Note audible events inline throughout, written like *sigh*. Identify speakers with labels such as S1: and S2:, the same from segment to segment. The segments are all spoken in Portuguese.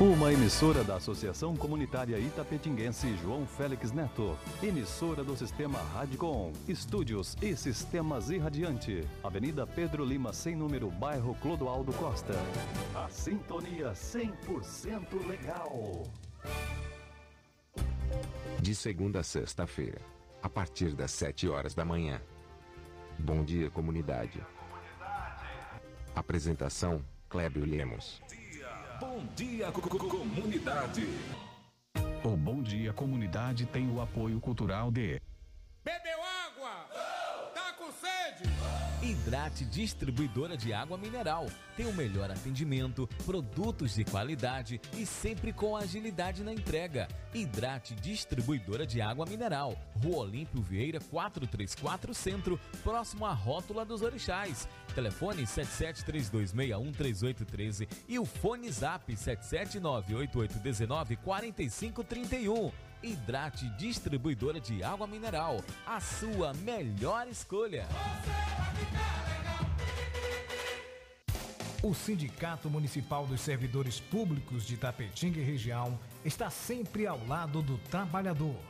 S1: Uma emissora da Associação Comunitária Itapetinguense João Félix Neto. Emissora do Sistema Radicom. Estúdios e Sistemas Irradiante. Avenida Pedro Lima, sem número, bairro Clodoaldo Costa. A sintonia 100% legal.
S2: De segunda a sexta-feira, a partir das 7 horas da manhã. Bom dia, comunidade. Apresentação: Clébio Lemos.
S3: Bom dia, co- co- comunidade.
S4: O Bom Dia Comunidade tem o apoio cultural de
S5: Bebeu água? Tá com sede?
S6: Hidrate Distribuidora de Água Mineral. Tem o melhor atendimento, produtos de qualidade e sempre com agilidade na entrega. Hidrate Distribuidora de Água Mineral. Rua Olímpio Vieira 434 Centro, próximo à Rótula dos Orixás. Telefone 7732613813 e o fone Zap 77988194531. Hidrate Distribuidora de Água Mineral. A sua melhor escolha.
S7: O Sindicato Municipal dos Servidores Públicos de Tapetinga e região está sempre ao lado do trabalhador.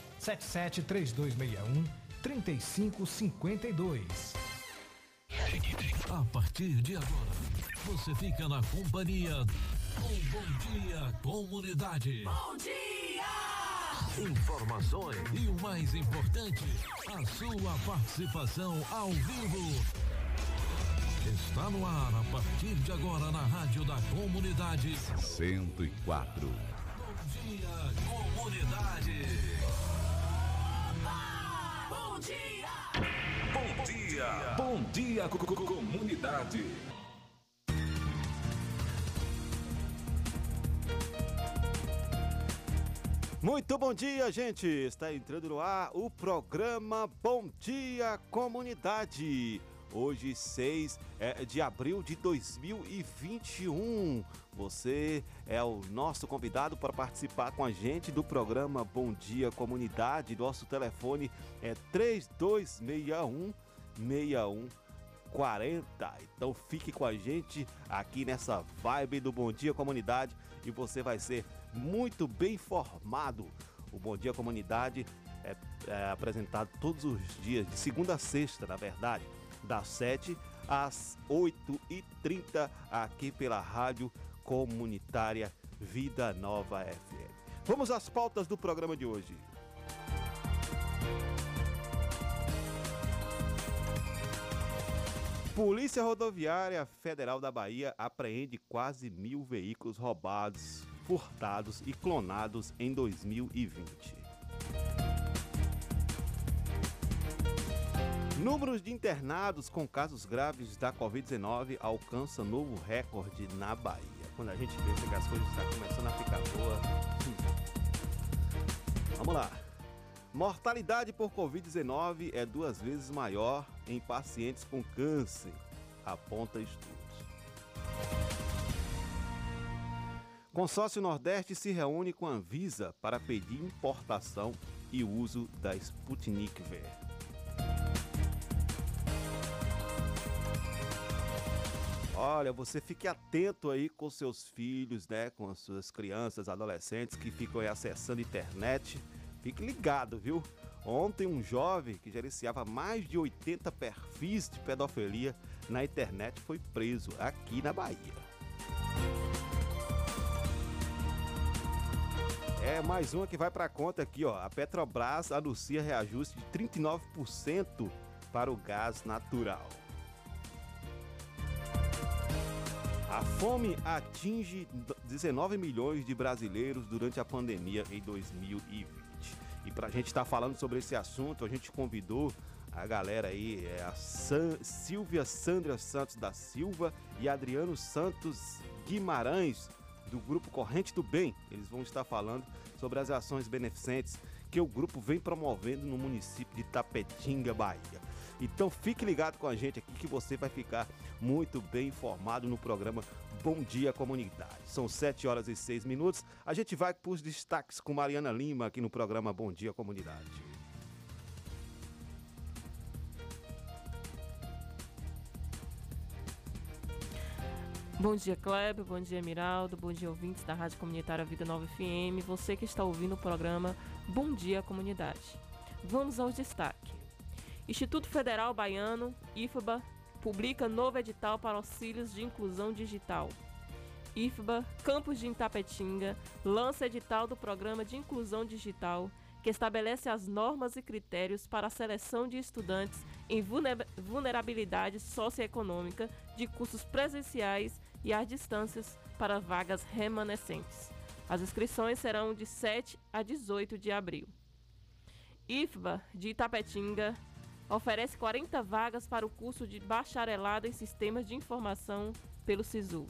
S7: 773261 3552.
S8: A partir de agora, você fica na companhia do Bom Dia Comunidade.
S9: Bom dia!
S8: Informações e o mais importante, a sua participação ao vivo. Está no ar a partir de agora na Rádio da Comunidade.
S1: 104.
S8: Bom Dia Comunidade.
S9: Bom dia!
S3: Bom dia. Bom dia, co- co- comunidade.
S10: Muito bom dia, gente! Está entrando no ar o programa Bom Dia Comunidade. Hoje, 6 é, de abril de 2021. Você é o nosso convidado para participar com a gente do programa Bom Dia Comunidade. Nosso telefone é 3261 6140. Então fique com a gente aqui nessa vibe do Bom Dia Comunidade e você vai ser muito bem informado. O Bom Dia Comunidade é, é apresentado todos os dias, de segunda a sexta, na verdade, das 7 às 8h30, aqui pela Rádio Comunitária Vida Nova FM. Vamos às pautas do programa de hoje. Polícia Rodoviária Federal da Bahia apreende quase mil veículos roubados, furtados e clonados em 2020. Números de internados com casos graves da Covid-19 alcança novo recorde na Bahia. Quando a gente pensa que as coisas estão começando a ficar boa. hum. Vamos lá. Mortalidade por Covid-19 é duas vezes maior em pacientes com câncer, aponta estudos. Consórcio Nordeste se reúne com a Anvisa para pedir importação e uso da Sputnik V. Olha, você fique atento aí com seus filhos, né? Com as suas crianças, adolescentes que ficam aí acessando internet. Fique ligado, viu? Ontem um jovem que gerenciava mais de 80 perfis de pedofilia na internet foi preso aqui na Bahia. É mais uma que vai para conta aqui, ó. A Petrobras anuncia reajuste de 39% para o gás natural. A fome atinge 19 milhões de brasileiros durante a pandemia em 2020. E para a gente estar falando sobre esse assunto, a gente convidou a galera aí, é a San- Silvia Sandra Santos da Silva e Adriano Santos Guimarães, do grupo Corrente do Bem. Eles vão estar falando sobre as ações beneficentes que o grupo vem promovendo no município de Tapetinga, Bahia. Então fique ligado com a gente aqui que você vai ficar muito bem informado no programa Bom Dia Comunidade. São 7 horas e 6 minutos. A gente vai para os destaques com Mariana Lima aqui no programa Bom Dia Comunidade.
S9: Bom dia, Kleber. Bom dia, Miraldo. Bom dia, ouvintes da Rádio Comunitária Vida Nova FM. Você que está ouvindo o programa Bom Dia Comunidade. Vamos aos destaques. Instituto Federal Baiano, IFBA, publica novo edital para auxílios de inclusão digital. IFBA, Campus de Itapetinga, lança edital do Programa de Inclusão Digital, que estabelece as normas e critérios para a seleção de estudantes em vulnerabilidade socioeconômica de cursos presenciais e às distâncias para vagas remanescentes. As inscrições serão de 7 a 18 de abril. IFBA de Itapetinga oferece 40 vagas para o curso de bacharelado em sistemas de informação pelo SISU.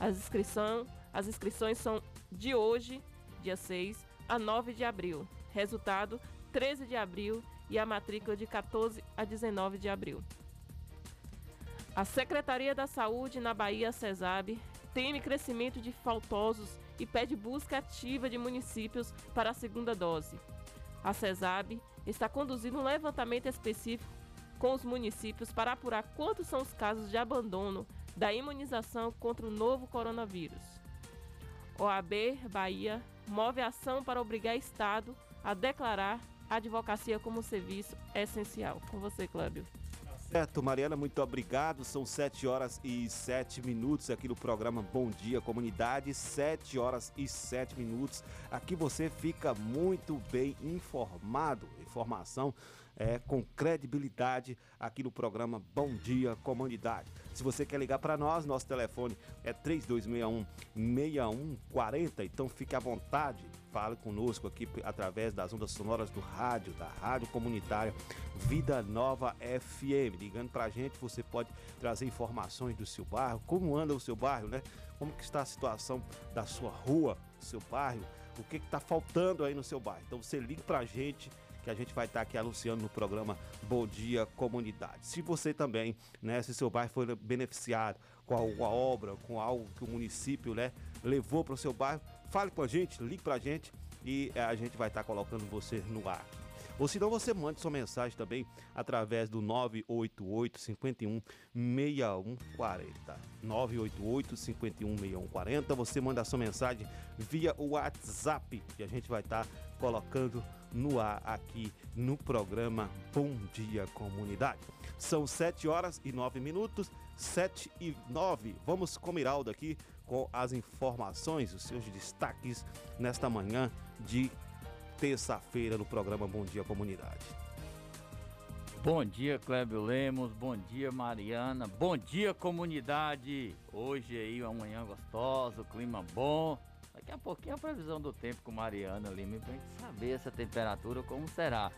S9: As, inscrição, as inscrições são de hoje, dia 6, a 9 de abril. Resultado, 13 de abril e a matrícula de 14 a 19 de abril. A Secretaria da Saúde na Bahia, CESAB, teme crescimento de faltosos e pede busca ativa de municípios para a segunda dose. A CESAB está conduzindo um levantamento específico com os municípios para apurar quantos são os casos de abandono da imunização contra o novo coronavírus. OAB Bahia move ação para obrigar Estado a declarar a advocacia como serviço essencial. Com você, Cláudio.
S10: Certo, Mariana, muito obrigado. São 7 horas e 7 minutos aqui no programa Bom Dia Comunidade. 7 horas e 7 minutos. Aqui você fica muito bem informado. Informação é, com credibilidade aqui no programa Bom Dia Comunidade. Se você quer ligar para nós, nosso telefone é 3261 6140, então fique à vontade. Fale conosco aqui através das ondas sonoras do rádio, da Rádio Comunitária Vida Nova FM. Ligando para a gente, você pode trazer informações do seu bairro, como anda o seu bairro, né? Como que está a situação da sua rua, seu bairro, o que está faltando aí no seu bairro. Então você liga para a gente que a gente vai estar aqui anunciando no programa Bom Dia Comunidade. Se você também, né, se seu bairro foi beneficiado com alguma obra, com algo que o município, né, levou para o seu bairro, fale com a gente, ligue para a gente e eh, a gente vai estar colocando você no ar. Ou se não, você mande sua mensagem também através do 988 51 6140. 988 51 6140. Você manda sua mensagem via WhatsApp e a gente vai estar colocando no ar aqui no programa Bom Dia Comunidade. São 7 horas e 9 minutos, 7 e 9. Vamos com Miraldo aqui com as informações, os seus destaques nesta manhã de terça-feira no programa Bom Dia Comunidade.
S11: Bom dia, Clébio Lemos. Bom dia, Mariana. Bom dia, comunidade. Hoje aí uma manhã gostosa, clima bom. Daqui a pouquinho a previsão do tempo com Mariana Lima pra gente saber essa temperatura como será.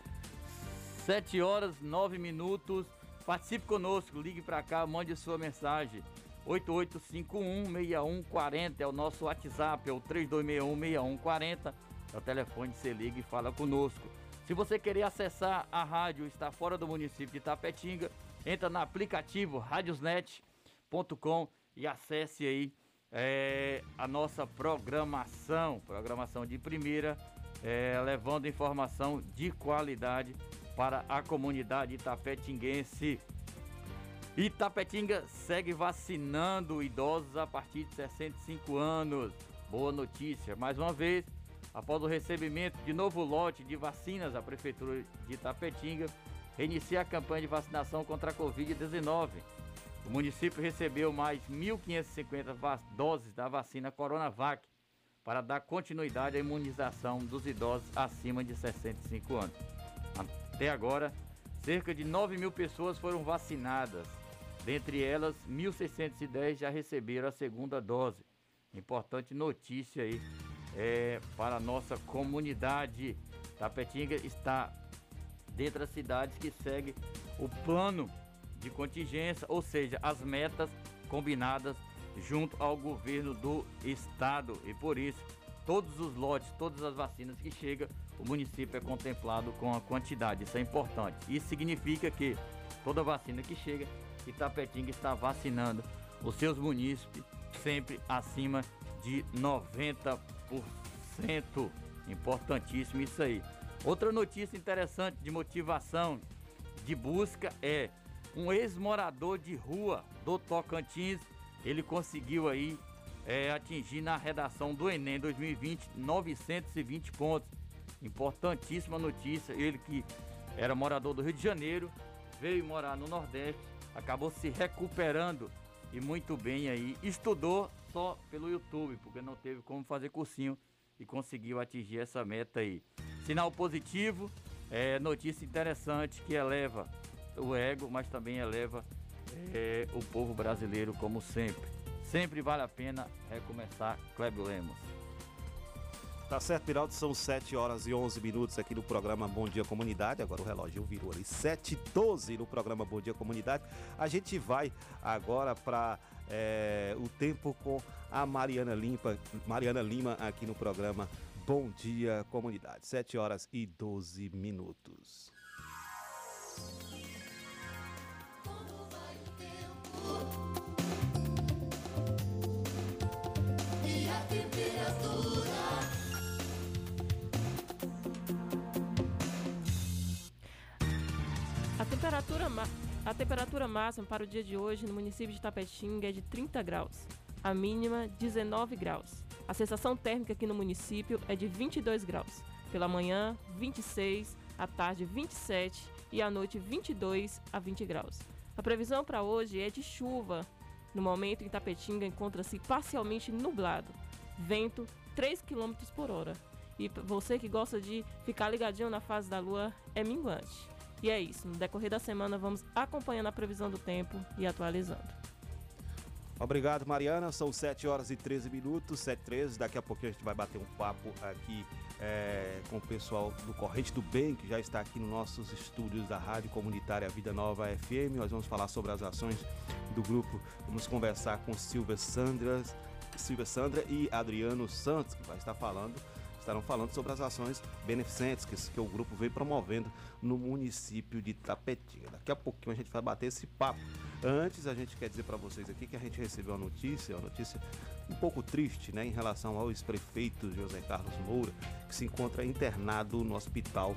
S11: 7 horas, 9 minutos. Participe conosco, ligue para cá, mande sua mensagem. 88516140 é o nosso WhatsApp, é o 32616140. É o telefone, você liga e fala conosco. Se você querer acessar a rádio, está fora do município de Tapetinga, entra no aplicativo radiosnet.com e acesse aí é, a nossa programação, programação de primeira, é, levando informação de qualidade para a comunidade itapetinguense. Itapetinga segue vacinando idosos a partir de 65 anos. Boa notícia, mais uma vez, após o recebimento de novo lote de vacinas, a Prefeitura de Itapetinga reinicia a campanha de vacinação contra a Covid-19. O município recebeu mais 1.550 doses da vacina Coronavac para dar continuidade à imunização dos idosos acima de 65 anos. Até agora, cerca de 9 mil pessoas foram vacinadas. Dentre elas, 1.610 já receberam a segunda dose. Importante notícia aí é, para a nossa comunidade. Tapetinga está dentre as cidades que segue o plano de contingência, ou seja, as metas combinadas junto ao governo do estado e por isso todos os lotes, todas as vacinas que chegam, o município é contemplado com a quantidade. Isso é importante. Isso significa que toda vacina que chega, Itapetinga está vacinando os seus munícipes sempre acima de 90%. Importantíssimo isso aí. Outra notícia interessante de motivação de busca é um ex-morador de rua do Tocantins, ele conseguiu aí é, atingir na redação do Enem 2020 920 pontos. Importantíssima notícia, ele que era morador do Rio de Janeiro, veio morar no Nordeste, acabou se recuperando e muito bem aí. Estudou só pelo YouTube, porque não teve como fazer cursinho e conseguiu atingir essa meta aí. Sinal positivo, é notícia interessante que eleva o ego, mas também eleva é, o povo brasileiro como sempre. Sempre vale a pena recomeçar, Clébio Lemos.
S10: Tá certo, Piraldo, são 7 horas e 11 minutos aqui no programa Bom Dia Comunidade. Agora o relógio virou ali 7 e 12 no programa Bom Dia Comunidade. A gente vai agora para é, o tempo com a Mariana, Limpa, Mariana Lima aqui no programa Bom Dia Comunidade. 7 horas e 12 minutos.
S12: Temperatura
S9: A temperatura, a temperatura máxima para o dia de hoje no município de Tapetinga é de 30 graus, a mínima 19 graus. A sensação térmica aqui no município é de 22 graus. Pela manhã, 26, à tarde 27 e à noite 22 a 20 graus. A previsão para hoje é de chuva. No momento, em Tapetinga encontra-se parcialmente nublado. Vento 3 km por hora. E você que gosta de ficar ligadinho na fase da lua é minguante. E é isso. No decorrer da semana vamos acompanhando a previsão do tempo e atualizando.
S10: Obrigado, Mariana. São 7 horas e 13 minutos, 7 e 13. Daqui a pouquinho a gente vai bater um papo aqui é, com o pessoal do Corrente do Bem, que já está aqui nos nossos estúdios da Rádio Comunitária Vida Nova FM. Nós vamos falar sobre as ações do grupo. Vamos conversar com Silvia Sandra, Silvia Sandra e Adriano Santos, que vai estar falando estarão falando sobre as ações beneficentes que, que o grupo vem promovendo no município de Tapetinga. Daqui a pouquinho a gente vai bater esse papo. Antes, a gente quer dizer para vocês aqui que a gente recebeu uma notícia, uma notícia um pouco triste, né, em relação ao ex-prefeito José Carlos Moura, que se encontra internado no hospital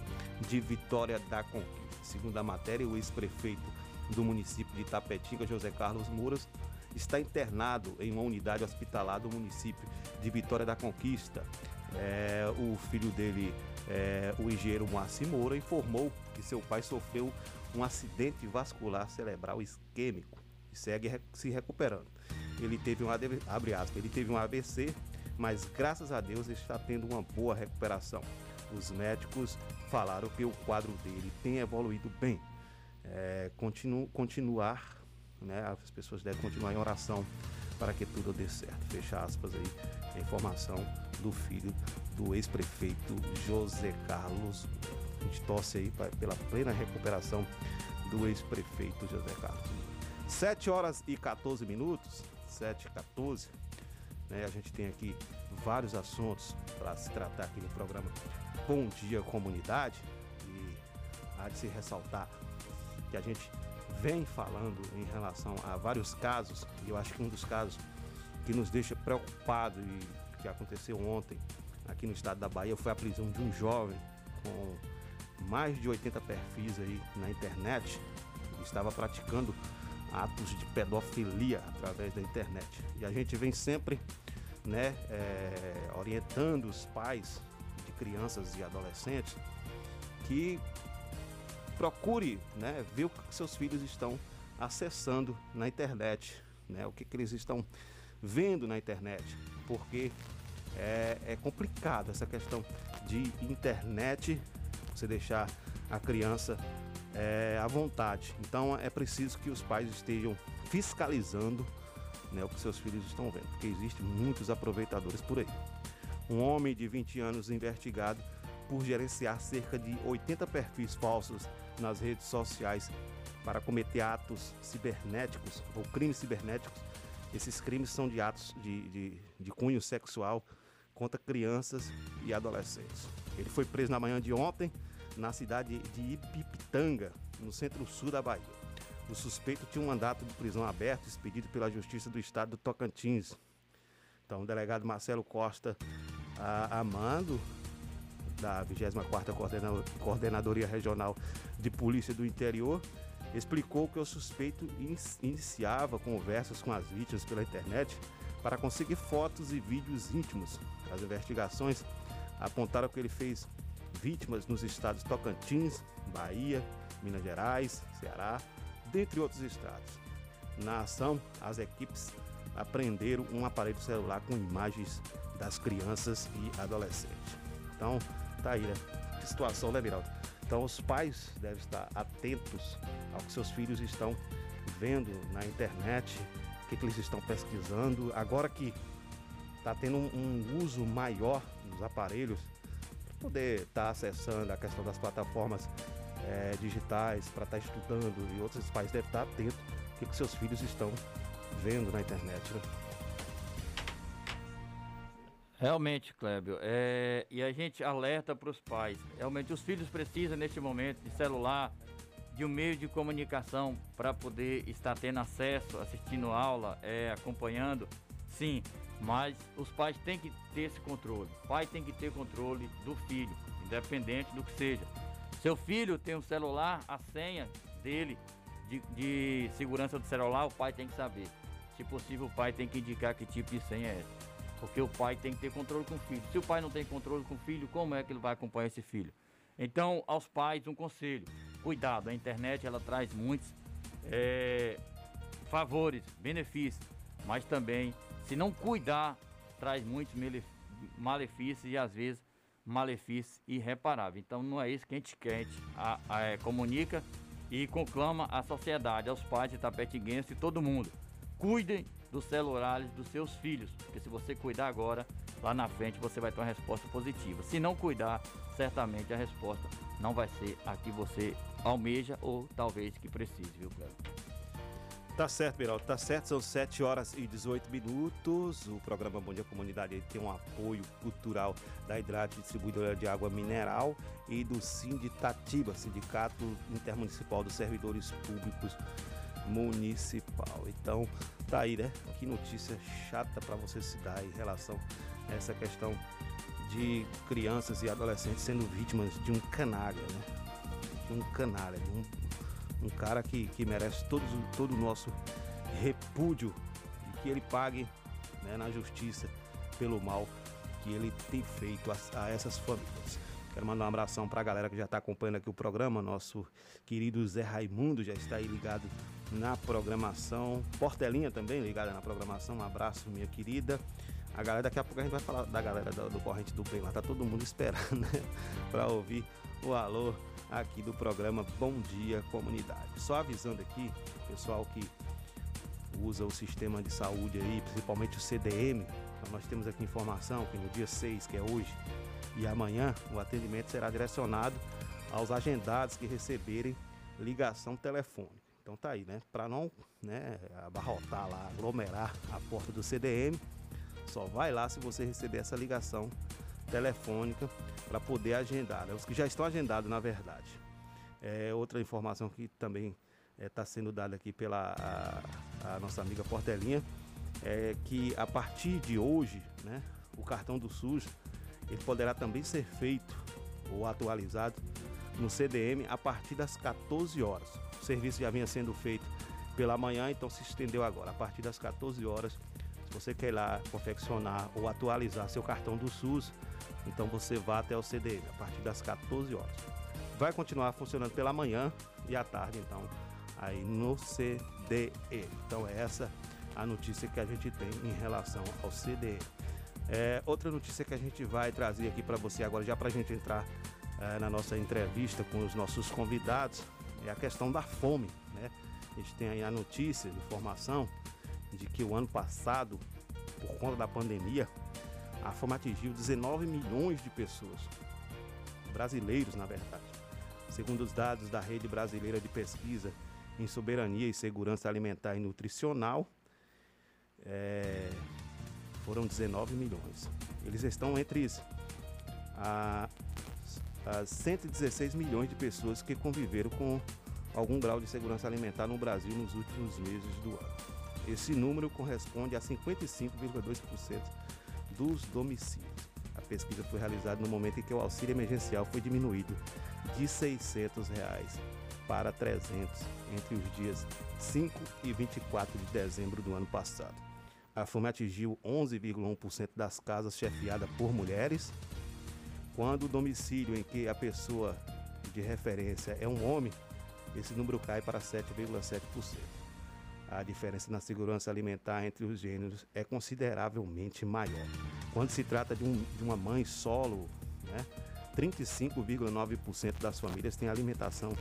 S10: de Vitória da Conquista. Segundo a matéria, o ex-prefeito do município de Tapetinga, José Carlos Moura, está internado em uma unidade hospitalar do município de Vitória da Conquista. É, o filho dele, é, o engenheiro Moacir Moura, informou que seu pai sofreu um acidente vascular cerebral isquêmico e segue se recuperando. Ele teve um abre aspas, ele teve um AVC, mas graças a Deus está tendo uma boa recuperação. Os médicos falaram que o quadro dele tem evoluído bem. É, continu, continuar, né, as pessoas devem continuar em oração para que tudo dê certo. Fecha aspas aí, a informação do filho do ex-prefeito José Carlos. A gente torce aí pela plena recuperação do ex-prefeito José Carlos. 7 horas e 14 minutos, 7 e 14. Né, a gente tem aqui vários assuntos para se tratar aqui no programa Bom Dia Comunidade. E há de se ressaltar que a gente vem falando em relação a vários casos, e eu acho que um dos casos que nos deixa preocupado e que aconteceu ontem aqui no estado da Bahia foi a prisão de um jovem com mais de 80 perfis aí na internet, que estava praticando atos de pedofilia através da internet. E a gente vem sempre né, é, orientando os pais de crianças e adolescentes que procure né, ver o que seus filhos estão acessando na internet, né, o que, que eles estão vendo na internet, porque é, é complicado essa questão de internet, você deixar a criança é, à vontade. Então é preciso que os pais estejam fiscalizando né, o que seus filhos estão vendo, porque existem muitos aproveitadores por aí. Um homem de 20 anos investigado por gerenciar cerca de 80 perfis falsos nas redes sociais para cometer atos cibernéticos ou crimes cibernéticos Esses crimes são de atos de, de, de cunho sexual contra crianças e adolescentes. Ele foi preso na manhã de ontem na cidade de Ipipitanga, no centro-sul da Bahia. O suspeito tinha um mandato de prisão aberto expedido pela Justiça do Estado do Tocantins. Então, o delegado Marcelo Costa a, Amando, da 24ª Coordena- Coordenadoria Regional de Polícia do Interior, explicou que o suspeito in- iniciava conversas com as vítimas pela internet para conseguir fotos e vídeos íntimos. As investigações apontaram que ele fez vítimas nos estados Tocantins, Bahia, Minas Gerais, Ceará, dentre outros estados. Na ação, as equipes apreenderam um aparelho celular com imagens das crianças e adolescentes. Então, tá aí, né? Que situação, né, Miraldo? Então, os pais devem estar atentos ao que seus filhos estão vendo na internet, o que, que eles estão pesquisando. Agora que está tendo um, um uso maior dos aparelhos, para poder estar acessando a questão das plataformas eh, digitais, para estar estudando, e outros pais devem estar atentos o que, que seus filhos estão vendo na internet. Né?
S11: Realmente, Clébio, é, e a gente alerta para os pais. Realmente, os filhos precisam, neste momento, de celular, de um meio de comunicação para poder estar tendo acesso, assistindo aula, é, acompanhando. Sim, mas os pais têm que ter esse controle. O pai tem que ter controle do filho, independente do que seja. Seu filho tem um celular, a senha dele de, de segurança do celular, o pai tem que saber. Se possível, o pai tem que indicar que tipo de senha é essa. Porque o pai tem que ter controle com o filho. Se o pai não tem controle com o filho, como é que ele vai acompanhar esse filho? Então, aos pais, um conselho: cuidado, a internet ela traz muitos eh, favores, benefícios, mas também, se não cuidar, traz muitos malefícios e às vezes malefícios irreparáveis. Então, não é isso que a gente quer. A gente a- a- eh, comunica e conclama à sociedade, aos pais de tapetinguense e todo mundo. Cuidem dos celulares dos seus filhos, porque se você cuidar agora, lá na frente você vai ter uma resposta positiva. Se não cuidar, certamente a resposta não vai ser a que você almeja ou talvez que precise, viu, Cléber?
S10: Tá certo, Beraldo, tá certo. São 7 horas e 18 minutos. O programa Bom Dia Comunidade tem um apoio cultural da Hidrate Distribuidora de Água Mineral e do Sinditatiba, Sindicato Intermunicipal dos Servidores Públicos Municipal. Então, tá aí, né? Que notícia chata para você se dar em relação a essa questão de crianças e adolescentes sendo vítimas de um canalha, né? De um canalha, de um um cara que, que merece todos, o- todo o nosso repúdio e que ele pague né, na justiça pelo mal que ele tem feito a, a essas famílias. Quero mandar um abração para a galera que já está acompanhando aqui o programa. Nosso querido Zé Raimundo já está aí ligado na programação. Portelinha também ligada na programação. Um abraço, minha querida. A galera, daqui a pouco a gente vai falar da galera do, do Corrente do Bem lá. Tá todo mundo *laughs* esperando, né? Para ouvir o alô aqui do programa Bom Dia Comunidade. Só avisando aqui, pessoal que usa o sistema de saúde aí, principalmente o CDM, então nós temos aqui informação que no dia 6, que é hoje, e amanhã, o atendimento será direcionado aos agendados que receberem ligação telefônica. Então tá aí, né? Para não né, abarrotar lá, aglomerar a porta do CDM, só vai lá se você receber essa ligação telefônica para poder agendar. né? Os que já estão agendados, na verdade. É, outra informação que também está sendo dada aqui pela a, a nossa amiga Portelinha é que a partir de hoje, né, o cartão do SUS ele poderá também ser feito ou atualizado no CDM a partir das 14 horas. O serviço já vinha sendo feito pela manhã, então se estendeu agora. A partir das 14 horas, se você quer ir lá confeccionar ou atualizar seu cartão do SUS, então você vá até o CDM a partir das 14 horas. Vai continuar funcionando pela manhã e à tarde, então, aí no CDE. Então é essa a notícia que a gente tem em relação ao CDE. É, outra notícia que a gente vai trazer aqui para você agora, já para a gente entrar é, na nossa entrevista com os nossos convidados, é a questão da fome. Né? A gente tem aí a notícia, informação de que o ano passado, por conta da pandemia, a fome atingiu 19 milhões de pessoas, brasileiros na verdade. Segundo os dados da Rede Brasileira de Pesquisa em Soberania e Segurança Alimentar e Nutricional, é, foram 19 milhões. Eles estão entre as, as 116 milhões de pessoas que conviveram com algum grau de segurança alimentar no Brasil nos últimos meses do ano. Esse número corresponde a 55,2% dos domicílios. A pesquisa foi realizada no momento em que o auxílio emergencial foi diminuído de 600 reais para 300 entre os dias 5 e 24 de dezembro do ano passado. A fome atingiu 11,1% das casas chefiadas por mulheres, quando o domicílio em que a pessoa de referência é um homem, esse número cai para 7,7%. A diferença na segurança alimentar entre os gêneros é consideravelmente maior. Quando se trata de, um, de uma mãe solo, né, 35,9% das famílias têm alimentação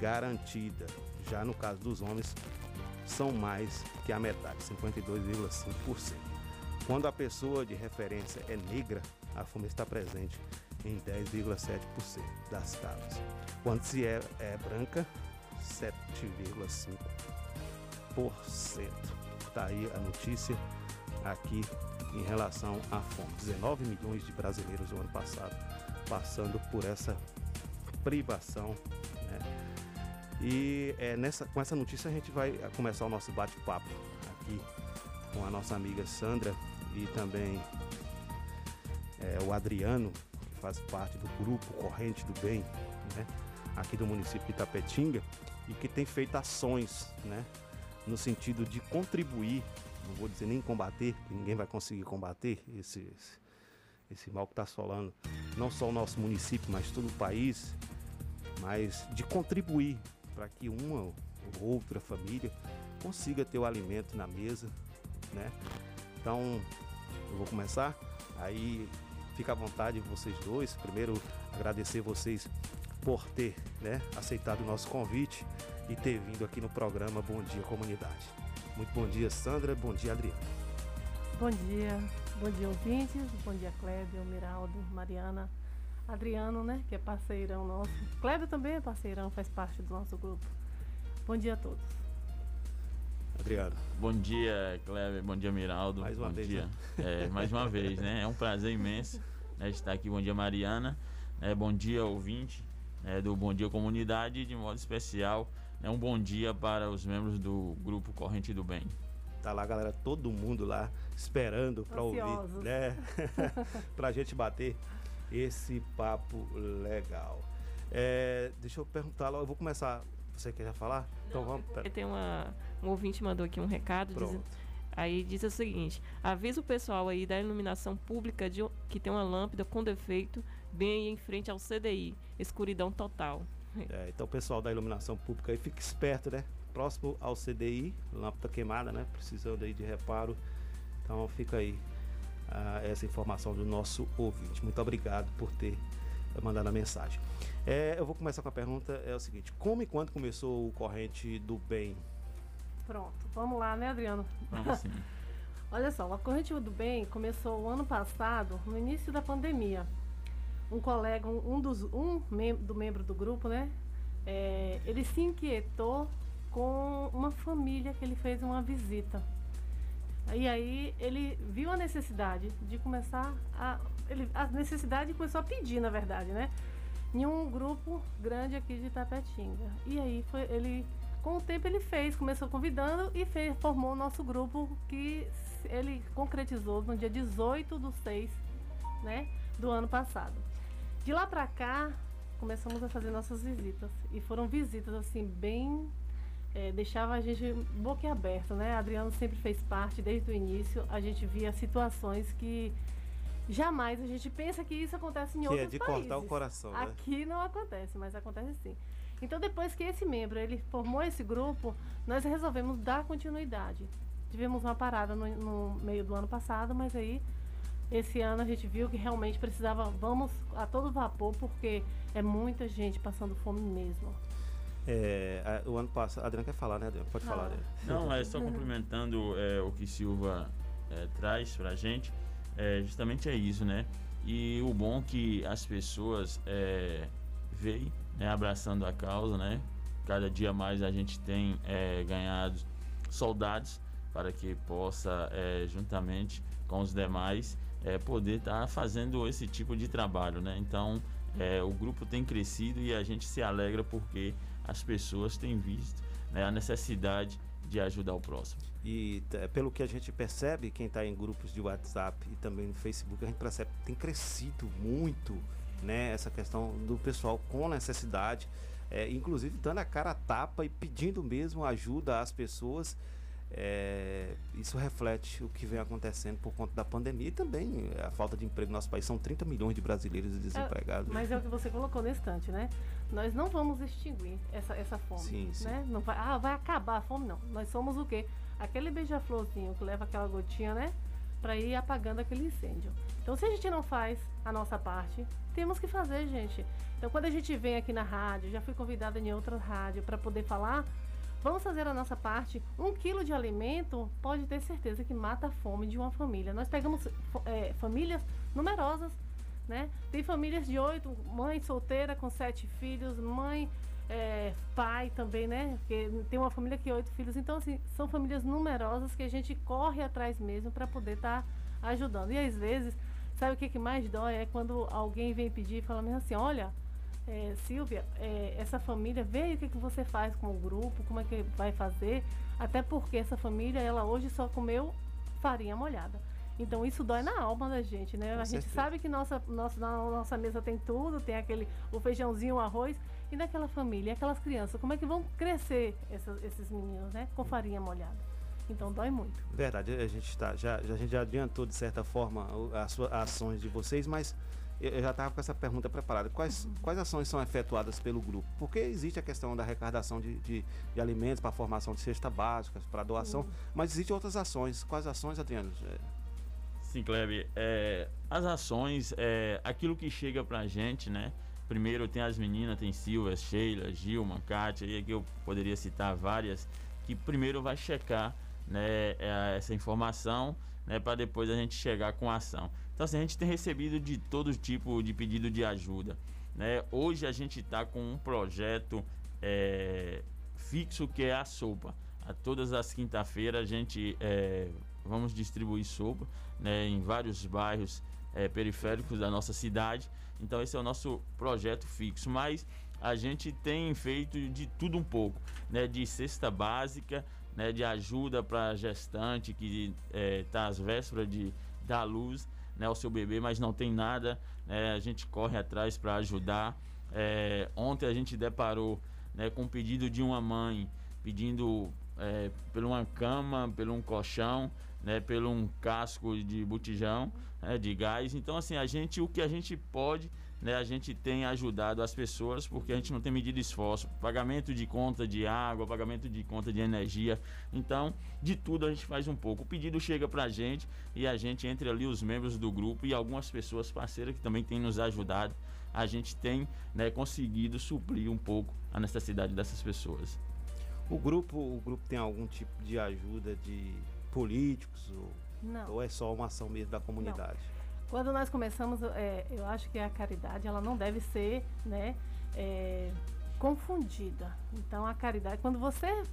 S10: garantida. Já no caso dos homens, são mais que a metade, 52,5%. Quando a pessoa de referência é negra, a fome está presente em 10,7% das casas. Quando se é, é branca, 7,5%. Está aí a notícia aqui em relação à fome. 19 milhões de brasileiros no ano passado passando por essa privação. E é, nessa, com essa notícia a gente vai começar o nosso bate-papo aqui com a nossa amiga Sandra e também é, o Adriano, que faz parte do grupo Corrente do Bem, né? aqui do município de Itapetinga, e que tem feito ações né? no sentido de contribuir, não vou dizer nem combater, ninguém vai conseguir combater esse, esse mal que está assolando não só o nosso município, mas todo o país, mas de contribuir para que uma ou outra família consiga ter o alimento na mesa, né? Então, eu vou começar, aí fica à vontade vocês dois. Primeiro, agradecer vocês por ter né, aceitado o nosso convite e ter vindo aqui no programa Bom Dia Comunidade. Muito bom dia, Sandra. Bom dia, Adriana.
S13: Bom dia, bom dia, ouvintes. Bom dia, Clébio, Miraldo, Mariana, Adriano, né, que é parceirão nosso. Clébio também é parceirão, faz parte do nosso grupo. Bom dia a todos.
S10: Adriano.
S14: Bom dia, Clébio. Bom dia, Miraldo.
S10: Mais uma
S14: bom
S10: vez,
S14: dia.
S10: né? *laughs*
S14: É, mais uma vez, né? É um prazer imenso né, estar aqui. Bom dia, Mariana. É, bom dia, ouvinte é, do Bom Dia Comunidade. De modo especial, é um bom dia para os membros do Grupo Corrente do Bem.
S10: Tá lá, galera, todo mundo lá esperando para ouvir, né? *laughs* *laughs* pra gente bater esse papo legal. É, deixa eu perguntar lá, eu vou começar. Você quer já falar? então vamos. pera-
S9: Tem uma, um ouvinte mandou aqui um recado.
S10: Pronto.
S9: Diz, aí diz o seguinte: avisa o pessoal aí da iluminação pública de, que tem uma lâmpada com defeito bem em frente ao CDI. Escuridão total.
S10: É, então, o pessoal da iluminação pública aí, fica esperto, né? Próximo ao CDI, lâmpada queimada, né? Precisando aí de reparo. Então, fica aí ah, essa informação do nosso ouvinte. Muito obrigado por ter mandado a mensagem. É, eu vou começar com a pergunta: é o seguinte, como e quando começou o corrente do bem?
S13: Pronto, vamos lá, né, Adriano?
S14: Vamos sim. *laughs*
S13: Olha só, a Corrente do Bem começou o ano passado, no início da pandemia. Um colega, um, um dos um mem do membro do grupo, né? é, ele se inquietou com uma família que ele fez uma visita. E aí ele viu a necessidade de começar a. Ele, a necessidade começou a pedir, na verdade, né? Em um grupo grande aqui de Tapetinga. E aí foi, ele, com o tempo ele fez, começou convidando e fez, formou o nosso grupo que ele concretizou no dia 18 do 6, né? Do ano passado. De lá pra cá, começamos a fazer nossas visitas. E foram visitas assim, bem é, deixava a gente boquiaberto, né? Adriano sempre fez parte desde o início. A gente via situações que jamais a gente pensa que isso acontece em
S10: Que é
S13: outros
S10: de
S13: países.
S10: cortar o coração, né?
S13: Aqui não acontece, mas acontece sim. Então depois que esse membro ele formou esse grupo, nós resolvemos dar continuidade. Tivemos uma parada no, no meio do ano passado, mas aí esse ano a gente viu que realmente precisava, vamos a todo vapor, porque é muita gente passando fome mesmo.
S10: É, a- o ano passado. Adriano quer falar, né, Adriano? Pode falar, Adriano.
S14: Não, é só complementando é, o que Silva é, traz pra gente, é, justamente é isso, né? E o bom que as pessoas é, veem, né, abraçando a causa, né? Cada dia mais a gente tem é, ganhado soldados para que possa, é, juntamente com os demais, é, poder estar fazendo esse tipo de trabalho. Né? Então, é, o grupo tem crescido e a gente se alegra porque as pessoas têm visto né, a necessidade de ajudar o próximo.
S10: E t- pelo que a gente percebe, quem está em grupos de WhatsApp e também no Facebook, a gente percebe que tem crescido muito né, essa questão do pessoal com necessidade, é, inclusive dando a cara a tapa e pedindo mesmo ajuda às pessoas. É, isso reflete o que vem acontecendo por conta da pandemia e também a falta de emprego no nosso país. São 30 milhões de brasileiros desempregados.
S13: É, mas é o que você colocou no instante, né? Nós não vamos extinguir essa, essa fome.
S10: Sim, sim.
S13: Né? Não vai, ah, vai acabar a fome, não. Nós somos o quê? Aquele beija-florzinho que leva aquela gotinha, né? Para ir apagando aquele incêndio. Então, se a gente não faz a nossa parte, temos que fazer, gente. Então, quando a gente vem aqui na rádio, já fui convidada em outra rádio para poder falar, vamos fazer a nossa parte. Um quilo de alimento pode ter certeza que mata a fome de uma família. Nós pegamos é, famílias numerosas, né? Tem famílias de oito, mãe solteira com sete filhos, mãe, é, pai também, né? Porque tem uma família que é oito filhos. Então, assim, são famílias numerosas que a gente corre atrás mesmo para poder estar ajudando. E às vezes, sabe o que, que mais dói? É quando alguém vem pedir e fala mesmo assim, olha, é, Silvia, é, essa família, vê o que, que você faz com o grupo, como é que vai fazer, até porque essa família, ela hoje só comeu farinha molhada. Então isso dói na alma da gente, né?
S10: Com
S13: a gente
S10: certeza.
S13: sabe que nossa, nossa, na nossa mesa tem tudo, tem aquele, o feijãozinho, o arroz, e daquela família, aquelas crianças, como é que vão crescer essas- esses meninos, né? Com farinha molhada. Então dói muito.
S10: Verdade, a gente tá, já, já- a gente já adiantou de certa forma as suas ações de vocês, mas eu, já estava com essa pergunta preparada. Quais, quais ações são efetuadas pelo grupo? Porque existe a questão da arrecadação de, de, de alimentos para a formação de cesta básica, para doação, mas existem outras ações. Quais ações, Adriano?
S14: Sim, Kleber. É, as ações, é, aquilo que chega pra gente, né? Primeiro tem as meninas, tem Silvia, Sheila, Gilma, Kátia, e aqui eu poderia citar várias, que primeiro vai checar né, é, essa informação, né, para depois a gente chegar com a ação. Então, assim, a gente tem recebido de todo tipo de pedido de ajuda. Né? Hoje a gente está com um projeto é, fixo que é a sopa. A todas as quinta-feiras a gente é, vamos distribuir sopa né, em vários bairros é, periféricos da nossa cidade. Então esse é o nosso projeto fixo. Mas a gente tem feito de tudo um pouco, né, de cesta básica, né, de ajuda para gestante que está às vésperas de dar luz né, ao seu bebê, mas não tem nada. né, a gente corre atrás para ajudar. É, ontem a gente deparou né, com o pedido de uma mãe pedindo é, por uma cama, por um colchão, né, por um casco de botijão né, de gás. Então, assim, a gente, o que a gente pode, né, a gente tem ajudado as pessoas porque a gente não tem medido esforço. Pagamento de conta de água, pagamento de conta de energia. Então, de tudo a gente faz um pouco. O pedido chega pra gente e a gente, entre ali os membros do grupo e algumas pessoas parceiras que também têm nos ajudado, a gente tem né, conseguido suprir um pouco a necessidade dessas pessoas.
S10: o grupo, o grupo tem algum tipo de ajuda de políticos ou,
S13: Não.
S10: ou é só uma ação mesmo da comunidade?
S13: Quando nós começamos, é, eu acho que a caridade ela não deve ser né, é, confundida. Então a caridade, quando você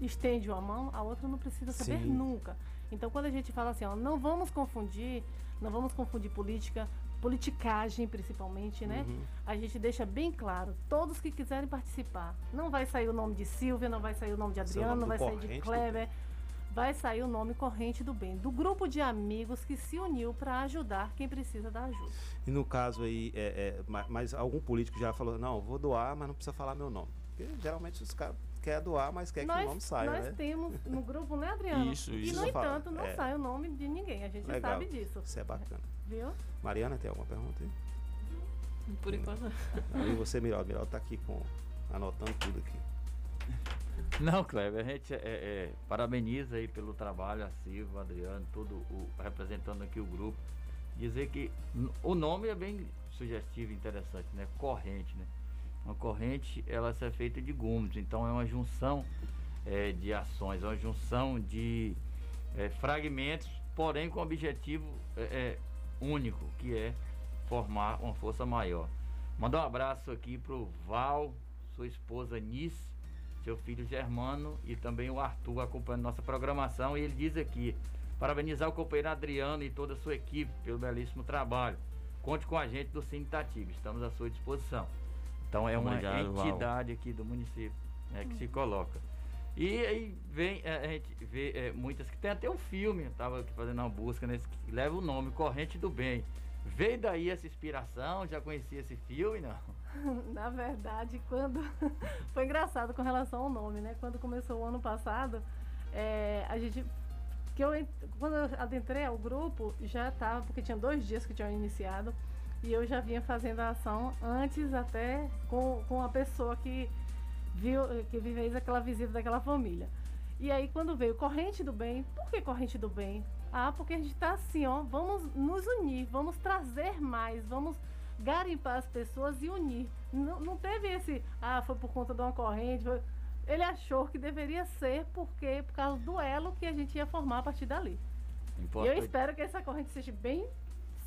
S13: estende uma mão, a outra não precisa saber
S10: Sim.
S13: nunca. Então quando a gente fala assim, ó, não vamos confundir, não vamos confundir política, politicagem principalmente, né?
S10: Uhum.
S13: A gente deixa bem claro, todos que quiserem participar, não vai sair o nome de Silvia, não vai sair o nome de Adriano, não vai sair de
S10: corrente do
S13: Kleber, vai sair o nome corrente do bem, do grupo de amigos que se uniu para ajudar quem precisa da ajuda.
S10: E no caso aí, é, é, ma- mas algum político já falou, não, vou doar, mas não precisa falar meu nome. Porque geralmente os caras querem doar, mas quer que o nome saia,
S13: nós
S10: né?
S13: temos no grupo, né, Adriano?
S10: Isso,
S13: E
S10: isso.
S13: no
S10: Eu falo,
S13: entanto, não
S10: é.
S13: sai o nome de ninguém, a gente
S10: Legal.
S13: sabe disso.
S10: Isso é bacana.
S13: Viu?
S10: Mariana, tem alguma pergunta aí?
S9: Por enquanto.
S10: E você, Miral, Miral tá aqui com anotando tudo aqui.
S11: Não, Kleber, a gente é, é, parabeniza aí pelo trabalho, a Silva, Adriano, todo o, representando aqui o grupo. Dizer que o nome é bem sugestivo interessante, né? Corrente, né? Uma corrente, ela é feita de gumes, então é uma junção é, de ações, é uma junção de é, fragmentos, porém com objetivo é, é, único, que é formar uma força maior. Mandar um abraço aqui pro Val, sua esposa Nice, seu filho Germano e também o Arthur acompanhando nossa programação. E ele diz aqui: parabenizar o companheiro Adriano e toda a sua equipe pelo belíssimo trabalho. Conte com a gente do Cine Tatiba, estamos à sua disposição. Então é
S14: Obrigado,
S11: uma
S14: Val.
S11: entidade aqui do município né, que se coloca. E aí vem, é, a gente vê é, muitas que tem até um filme, eu estava aqui fazendo uma busca nesse que leva o nome Corrente do Bem. Veio daí essa inspiração? Já conhecia esse filme, não? *laughs*
S13: Na verdade, quando. *laughs* Foi engraçado com relação ao nome, né? Quando começou o ano passado, é, a gente. Que eu, quando eu adentrei ao grupo, já estava, porque tinha dois dias que tinham iniciado, e eu já vinha fazendo a ação antes até com, com a pessoa que viu, que fez aquela visita daquela família. E aí quando veio Corrente do Bem, por que Corrente do Bem? Ah, porque a gente tá assim, ó, vamos nos unir, vamos trazer mais, vamos garimpar as pessoas e unir. Não, não teve esse, ah, foi por conta de uma corrente. foi- Ele achou que deveria ser porque por causa do elo que a gente ia formar a partir dali. E eu
S11: Importante.
S13: espero que essa corrente seja bem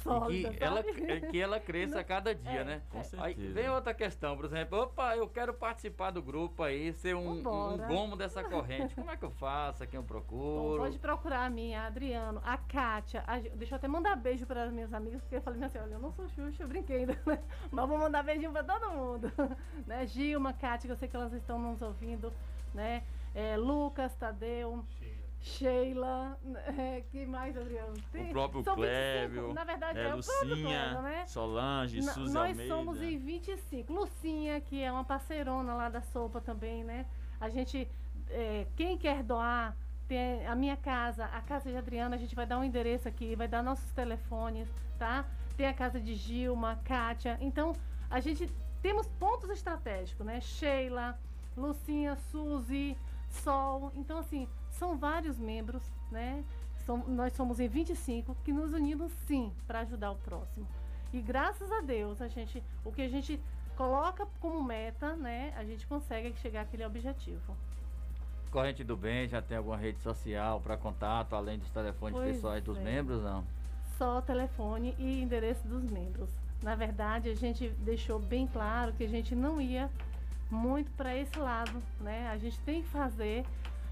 S13: sólida.
S11: que ela, *laughs* é que ela cresça a cada dia,
S13: É,
S11: né?
S14: Com
S11: Aí
S14: certeza.
S11: vem outra questão, por exemplo, opa, eu quero participar do grupo aí, ser um, um gomo dessa corrente. Como é que eu faço? A quem eu
S13: Bom,
S11: procuro?
S13: pode procurar a minha, a Adriano, a Kátia. a deixa eu até mandar beijo para as minhas amigas, porque eu falei assim: olha, eu não sou Xuxa, eu brinquei ainda, né? *laughs* Mas vou mandar beijinho para todo mundo. *laughs* né? Gilma, Kátia, que eu sei que elas estão nos ouvindo, né? É, Lucas, Tadeu. Sheila, né? *laughs* que mais, Adriano? Tem-
S14: O próprio
S13: são 25,
S14: Clébio,
S13: na verdade,
S14: é,
S13: é,
S14: Lucinha,
S13: Clébio, né?
S14: Solange,
S13: Na-
S14: Suzy
S13: Nós
S14: Almeida.
S13: somos em 25. Lucinha, que é uma parceirona lá da sopa também, né? A gente, é, quem quer doar, tem a minha casa, a casa de Adriana, a gente vai dar um endereço aqui, vai dar nossos telefones, tá? Tem a casa de Gilma, Kátia. Então, a gente temos pontos estratégicos, né? Sheila, Lucinha, Suzy, Sol. Então, assim, são vários membros, né? São, nós somos em 25 que nos unimos sim para ajudar o próximo. E graças a Deus, a gente, o que a gente coloca como meta, né, a gente consegue chegar àquele objetivo.
S11: Corrente do Bem, já tem alguma rede social para contato, além dos telefones
S13: Pois
S11: pessoais dos
S13: é.
S11: membros, não?
S13: Só telefone e endereço dos membros. Na verdade, a gente deixou bem claro que a gente não ia muito para esse lado, né? A gente tem que fazer,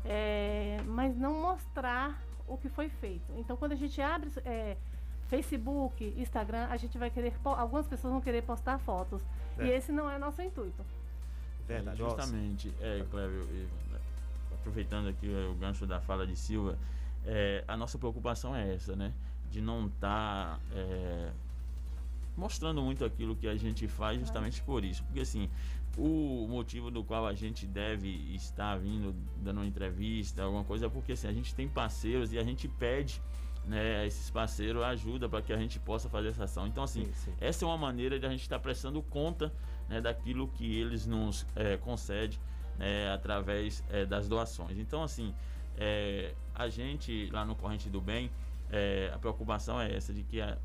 S13: é, mas não mostrar o que foi feito. Então, quando a gente abre é, Facebook, Instagram, a gente vai querer, algumas pessoas vão querer postar fotos. E
S10: É.
S13: esse não é nosso intuito.
S10: Verdade,
S14: É, justamente, é, Clébio, e, né, aproveitando aqui o gancho da fala de Silva, é, a nossa preocupação é essa, né? De não estar mostrando muito aquilo que a gente faz justamente por isso. Porque assim, o motivo do qual a gente deve estar vindo dando uma entrevista, alguma coisa, é porque assim, a gente tem parceiros e a gente pede né, a esses parceiros ajuda para que a gente possa fazer essa ação. Então, assim, essa é uma maneira de a gente estar prestando conta né, daquilo que eles nos é, concedem né, através é, das doações. Então, assim, é, a gente lá no Corrente do Bem, a preocupação é essa, de que a,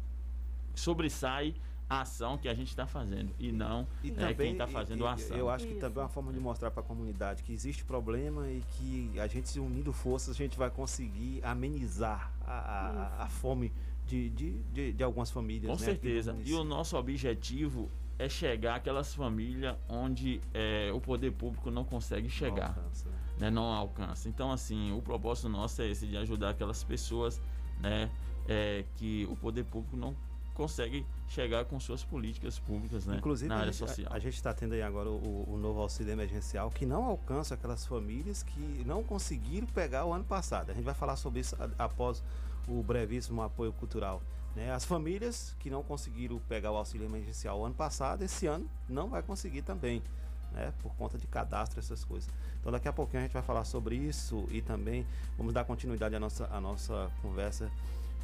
S14: sobressai a ação que a gente está fazendo e não
S10: E
S14: né, quem está fazendo
S10: e-
S14: a ação.
S10: Eu acho que também é uma forma de mostrar para a comunidade que existe problema e que a gente se unindo forças a gente vai conseguir amenizar a, a- a- fome de, de, de, de algumas famílias.
S14: Com
S10: né,
S14: certeza. E o nosso objetivo é chegar àquelas famílias onde é, o poder público não consegue chegar.
S10: alcança,
S14: né, não alcança. Então, assim, o propósito nosso é esse de ajudar aquelas pessoas né, é, que o poder público não consegue chegar com suas políticas públicas né,
S10: Inclusive,
S14: na
S10: a
S14: área
S10: gente-
S14: social.
S10: A, a gente está tendo aí agora o, o novo auxílio emergencial que não alcança aquelas famílias que não conseguiram pegar o ano passado. A gente vai falar sobre isso após o brevíssimo apoio cultural. né? As famílias que não conseguiram pegar o auxílio emergencial o ano passado, esse ano não vai conseguir também. Né, por conta de cadastro, essas coisas. Então daqui a pouquinho a gente vai falar sobre isso e também vamos dar continuidade à nossa, à nossa conversa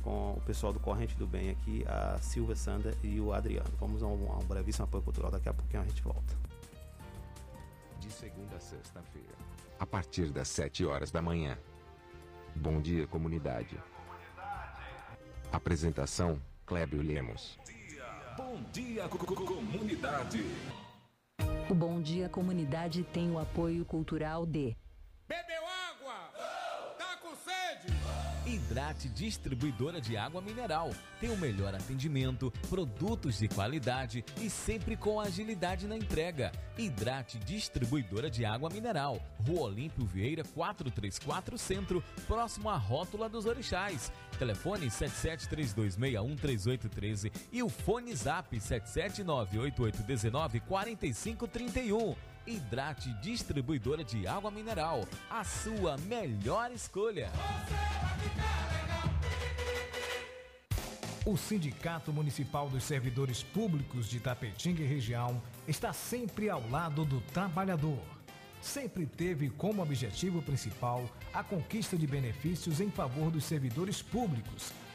S10: com o pessoal do Corrente do Bem aqui, a Silvia Sander e o Adriano. Vamos a um, a um brevíssimo apoio cultural, daqui a pouquinho a gente volta.
S2: De segunda a sexta-feira. A partir das 7 horas da manhã. Bom dia, comunidade. Apresentação: Clébio Lemos.
S3: Bom dia, co- co- comunidade.
S15: O Bom Dia Comunidade tem o apoio cultural de
S5: Bebeu
S6: Hidrate Distribuidora de Água Mineral. Tem o melhor atendimento, produtos de qualidade e sempre com agilidade na entrega. Hidrate Distribuidora de Água Mineral. Rua Olímpio Vieira 434 Centro, próximo à Rótula dos Orixás. Telefone 7732613813 e o fone Zap 77988194531. Hidrate Distribuidora de Água Mineral. A sua melhor escolha.
S7: O Sindicato Municipal dos Servidores Públicos de Tapetinga e Região está sempre ao lado do trabalhador. Sempre teve como objetivo principal a conquista de benefícios em favor dos servidores públicos.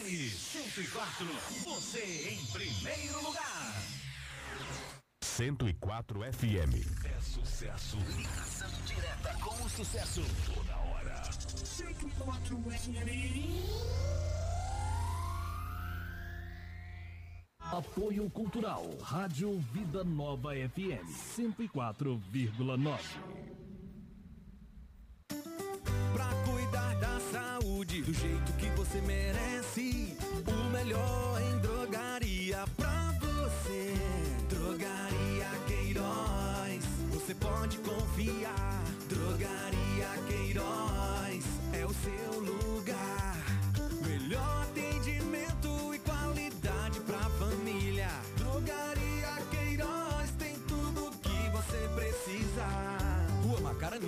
S8: FM 104, você em primeiro lugar.
S16: 104 FM.
S8: É sucesso. Ligação direta com o sucesso. Toda hora. 104 FM.
S16: Apoio Cultural. Rádio Vida Nova FM 104,9.
S17: Do jeito que você merece. O melhor em drogaria pra você. Drogaria Queiroz, você pode confiar. Drogaria Queiroz é o seu lugar.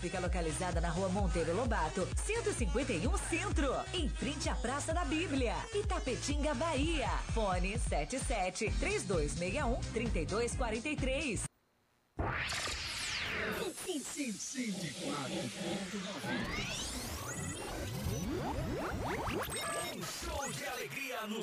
S18: fica localizada na rua Monteiro Lobato, 151 Centro, em frente à Praça da Bíblia, Itapetinga, Bahia. Fone 77 3261 3243.
S8: Um show de alegria no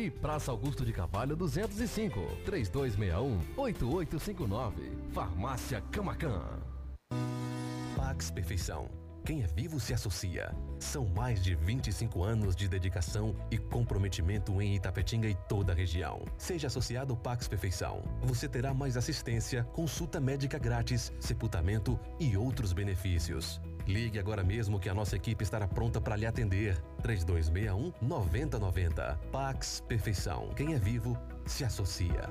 S19: E Praça Augusto de Carvalho 205, 3261-8859. Farmácia Camacan. Pax Perfeição. Quem é vivo se associa. São mais de 25 anos de dedicação e comprometimento em Itapetinga e toda a região. Seja associado Pax Perfeição. Você terá mais assistência, consulta médica grátis, sepultamento e outros benefícios. Ligue agora mesmo que a nossa equipe estará pronta para lhe atender. 3261 9090. Pax Perfeição. Quem é vivo se associa.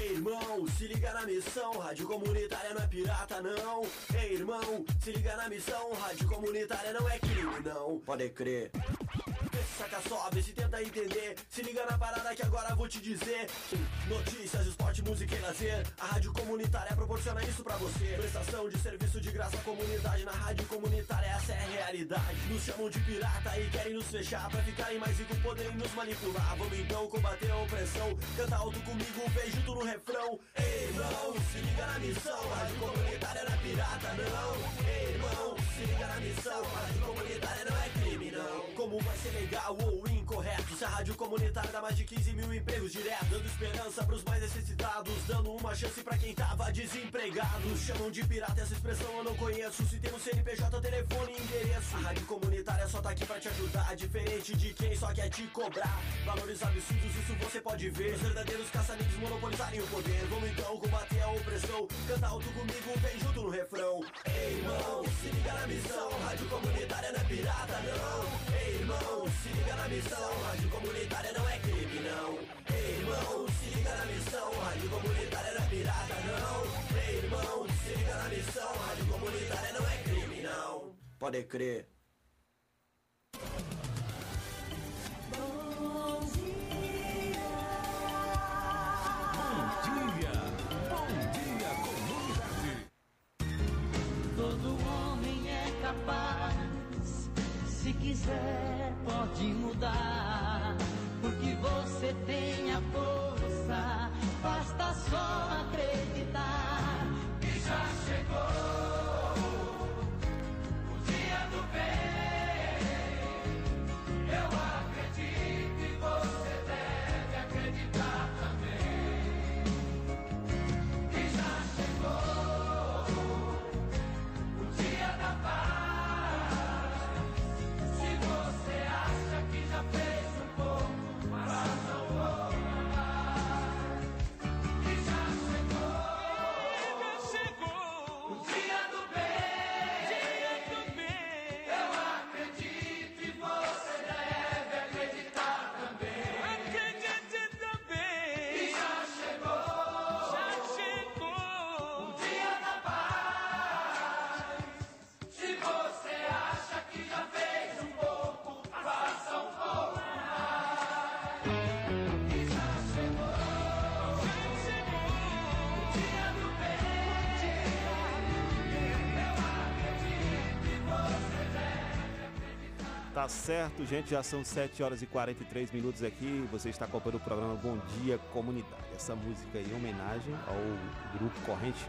S20: Ei, irmão, se liga na missão, rádio comunitária não é pirata, não. Ei, irmão, se liga na missão, rádio comunitária não é crime, não. Pode crer. Se saca só, vê se tenta entender. Se liga na parada que agora vou te dizer. Notícias, esporte, música e lazer. A rádio comunitária proporciona isso pra você. Prestação de serviço de graça à comunidade. Na rádio comunitária, essa é a realidade. Nos chamam de pirata e querem nos fechar. Pra ficarem mais ricos, poderem nos manipular. Vamos então combater a opressão. Canta alto comigo, vem junto no refrão. Ei, irmão, se liga na missão. A rádio comunitária não é pirata, não. Ei, irmão, se liga na missão. Rádio Como vai ser legal ou incorreto? Se A rádio comunitária dá mais de 15 mil empregos diretos, dando esperança pros mais necessitados, dando uma chance pra quem tava desempregado. Chamam de pirata essa expressão eu não conheço. Se tem um CNPJ, telefone e endereço. A rádio comunitária só tá aqui pra te ajudar, diferente de quem só quer te cobrar. Valores absurdos, isso você pode ver. Os verdadeiros caça-níqueis monopolizarem o poder. Vamos então combater a opressão. Canta alto comigo, vem junto no refrão. Ei, irmão, se liga na missão. Rádio comunitária não é pirata, não. Irmão, se liga na missão. Rádio comunitária não é crime, não. Ei, irmão, se liga na missão. Rádio comunitária não é pirata, não. Ei, irmão, se liga na missão. Rádio comunitária não é crime, não. Pode crer.
S21: Quiser pode mudar, porque você tem a força, basta só acreditar.
S10: Certo, gente, já são 7 horas e 43 minutos aqui. Você está acompanhando o programa Bom Dia Comunidade. Essa música em homenagem ao grupo Corrente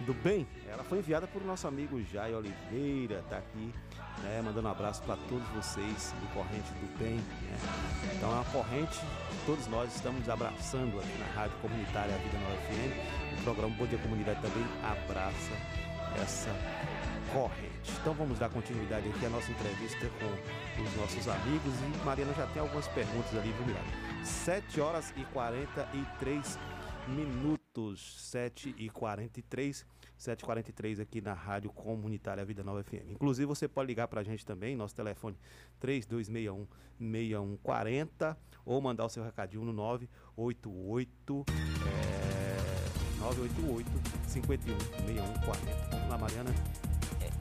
S10: do Bem. Ela foi enviada por nosso amigo Jai Oliveira, tá aqui, né, mandando um abraço para todos vocês do Corrente do Bem. né. Então, a corrente, todos nós estamos abraçando aqui na Rádio Comunitária Vida Nova FM. O programa Bom Dia Comunidade também abraça essa corrente. Então vamos dar continuidade aqui à nossa entrevista com os nossos amigos e Mariana já tem algumas perguntas ali, viu, Miranda? 7 horas e 43 minutos, 7 e 43 7h43 aqui na Rádio Comunitária Vida Nova FM. Inclusive, você pode ligar para a gente também, nosso telefone 3261-6140 ou mandar o seu recadinho no 988 é, 988 51 6140. Vamos lá, Mariana.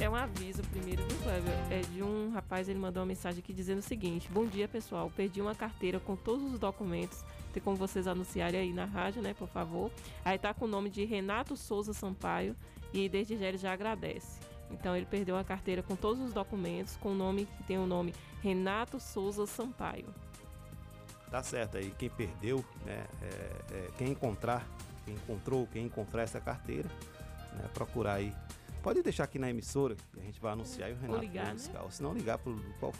S9: É um aviso primeiro do Kleber. É de um rapaz, ele mandou uma mensagem aqui dizendo o seguinte: Bom dia, pessoal. Perdi uma carteira com todos os documentos. Tem como vocês anunciarem aí na rádio, né, por favor. Aí tá com o nome de Renato Souza Sampaio e desde já ele já agradece. Então ele perdeu a carteira com todos os documentos, com o nome que tem o nome Renato Souza Sampaio.
S10: Tá certo aí, quem perdeu, né? é, é, quem encontrar, quem encontrou, quem encontrar essa carteira, né? Procurar aí. Pode deixar aqui na emissora que a gente vai anunciar e o Renato
S9: ligar,
S10: vai
S9: né?
S10: buscar. Ou se não ligar pro qual,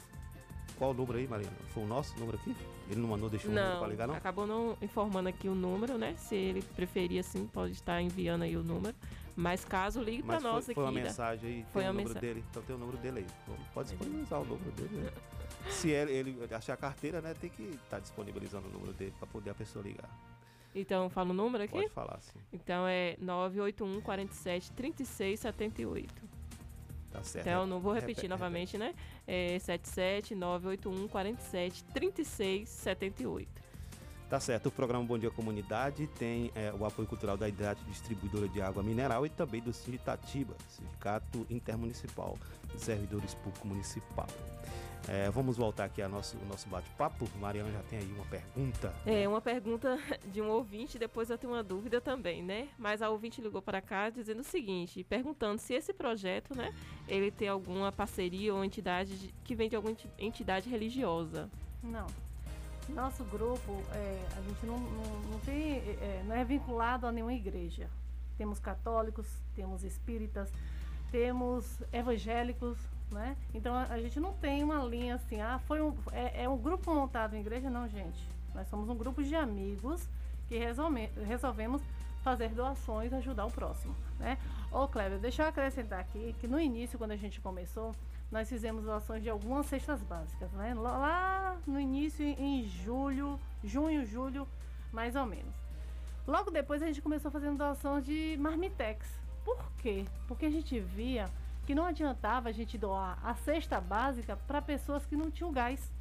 S10: qual número aí, Mariana? Foi o nosso número aqui? Ele não mandou deixar o número pra ligar, não?
S9: acabou não informando aqui o número, né? Se ele preferir assim, pode estar enviando aí o número. Mas caso ligue para nós
S10: foi,
S9: aqui.
S10: foi uma
S9: né?
S10: mensagem aí,
S9: Foi
S10: tem o número dele. Então tem o número dele aí. Pode disponibilizar o número dele, né? *laughs* Se ele, ele achar a carteira, né, tem que estar disponibilizando o número dele para poder a pessoa ligar.
S9: Então, fala o número aqui?
S10: Pode falar, sim.
S9: Então é 981 47 36 78.
S10: Tá certo.
S9: Então, não vou repetir
S10: Repete,
S9: novamente, né? É 77 981 47 36 78.
S10: Tá certo, o programa Bom Dia Comunidade tem é, o apoio cultural da Hidrate Distribuidora de Água Mineral e também do Sinditatiba, Sindicato Intermunicipal de Servidores Públicos Municipal. É, vamos voltar aqui ao nosso, ao nosso bate-papo. Mariana já tem aí uma pergunta.
S9: É uma pergunta *laughs* de um ouvinte, depois eu tenho uma dúvida também, né? Mas a ouvinte ligou para cá dizendo o seguinte, perguntando se esse projeto, né, ele tem alguma parceria ou entidade de- que vem de alguma enti- entidade religiosa.
S13: Não. Nosso grupo, é, a gente não, não, não tem, é, não é vinculado a nenhuma igreja. Temos católicos, temos espíritas, temos evangélicos, né? Então a, a gente não tem uma linha assim, ah, foi um, é, é um grupo montado em igreja, não, gente. Nós somos um grupo de amigos que resolve, resolvemos fazer doações, ajudar o próximo, né? Ô, Cleber, deixa eu acrescentar aqui que no início, quando a gente começou, nós fizemos doações de algumas cestas básicas, né? Lá- no início, em julho, junho, julho, mais ou menos. Logo depois a gente começou fazendo doação de marmitex. Por quê? Porque a gente via que não adiantava a gente doar a cesta básica para pessoas que não tinham gás.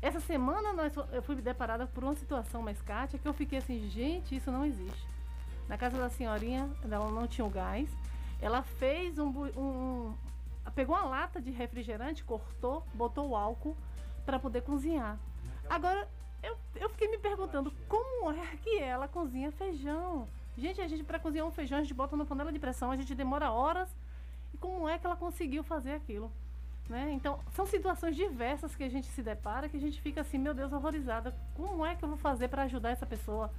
S13: Essa semana nós, eu fui deparada por uma situação mais Kátia que eu fiquei assim, gente, isso não existe. Na casa da senhorinha, ela não tinha o gás. Ela fez um, um- pegou uma lata de refrigerante, cortou, botou o álcool para poder cozinhar. Agora, eu, eu fiquei me perguntando como é que ela cozinha feijão. Gente, a gente para cozinhar um feijão, a gente bota na panela de pressão, a gente demora horas. E como é que ela conseguiu fazer aquilo? Né? Então, são situações diversas que a gente se depara que a gente fica assim, meu Deus, horrorizada. Como é que eu vou fazer para ajudar essa pessoa?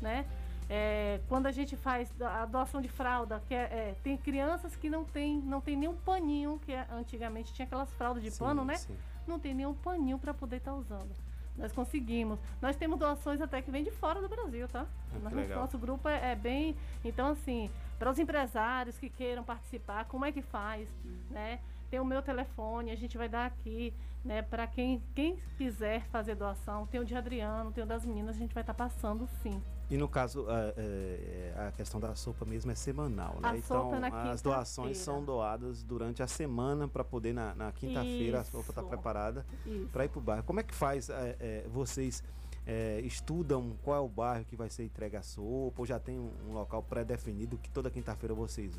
S13: Né? É, quando a gente faz a doação de fralda, que é, é, tem crianças que não tem, não tem nenhum paninho, que é- antigamente tinha aquelas fraldas de
S10: Sim,
S13: pano, né?
S10: sim.
S13: Não tem nenhum paninho para poder estar usando. Nós conseguimos. Nós temos doações até que vem de fora do Brasil, tá?
S10: legal.
S13: Nosso grupo é, é bem. Então, assim, para os empresários que queiram participar, como é que faz? Né? Tem o meu telefone, a gente vai dar aqui, né? Para quem, quem quiser fazer doação, tem o de Adriano, tem o das meninas, a gente vai estar passando sim.
S10: E no caso, a, é, a questão da sopa mesmo é semanal, né?
S13: A
S10: então,
S13: é
S10: as doações são doadas durante a semana para poder, na, na quinta-feira, a sopa está
S13: Isso.
S10: preparada para ir para o bairro. Como é que faz? é, é, vocês é, estudam qual é o bairro que vai ser entregue a sopa? Ou já tem um, um local pré-definido que toda quinta-feira vocês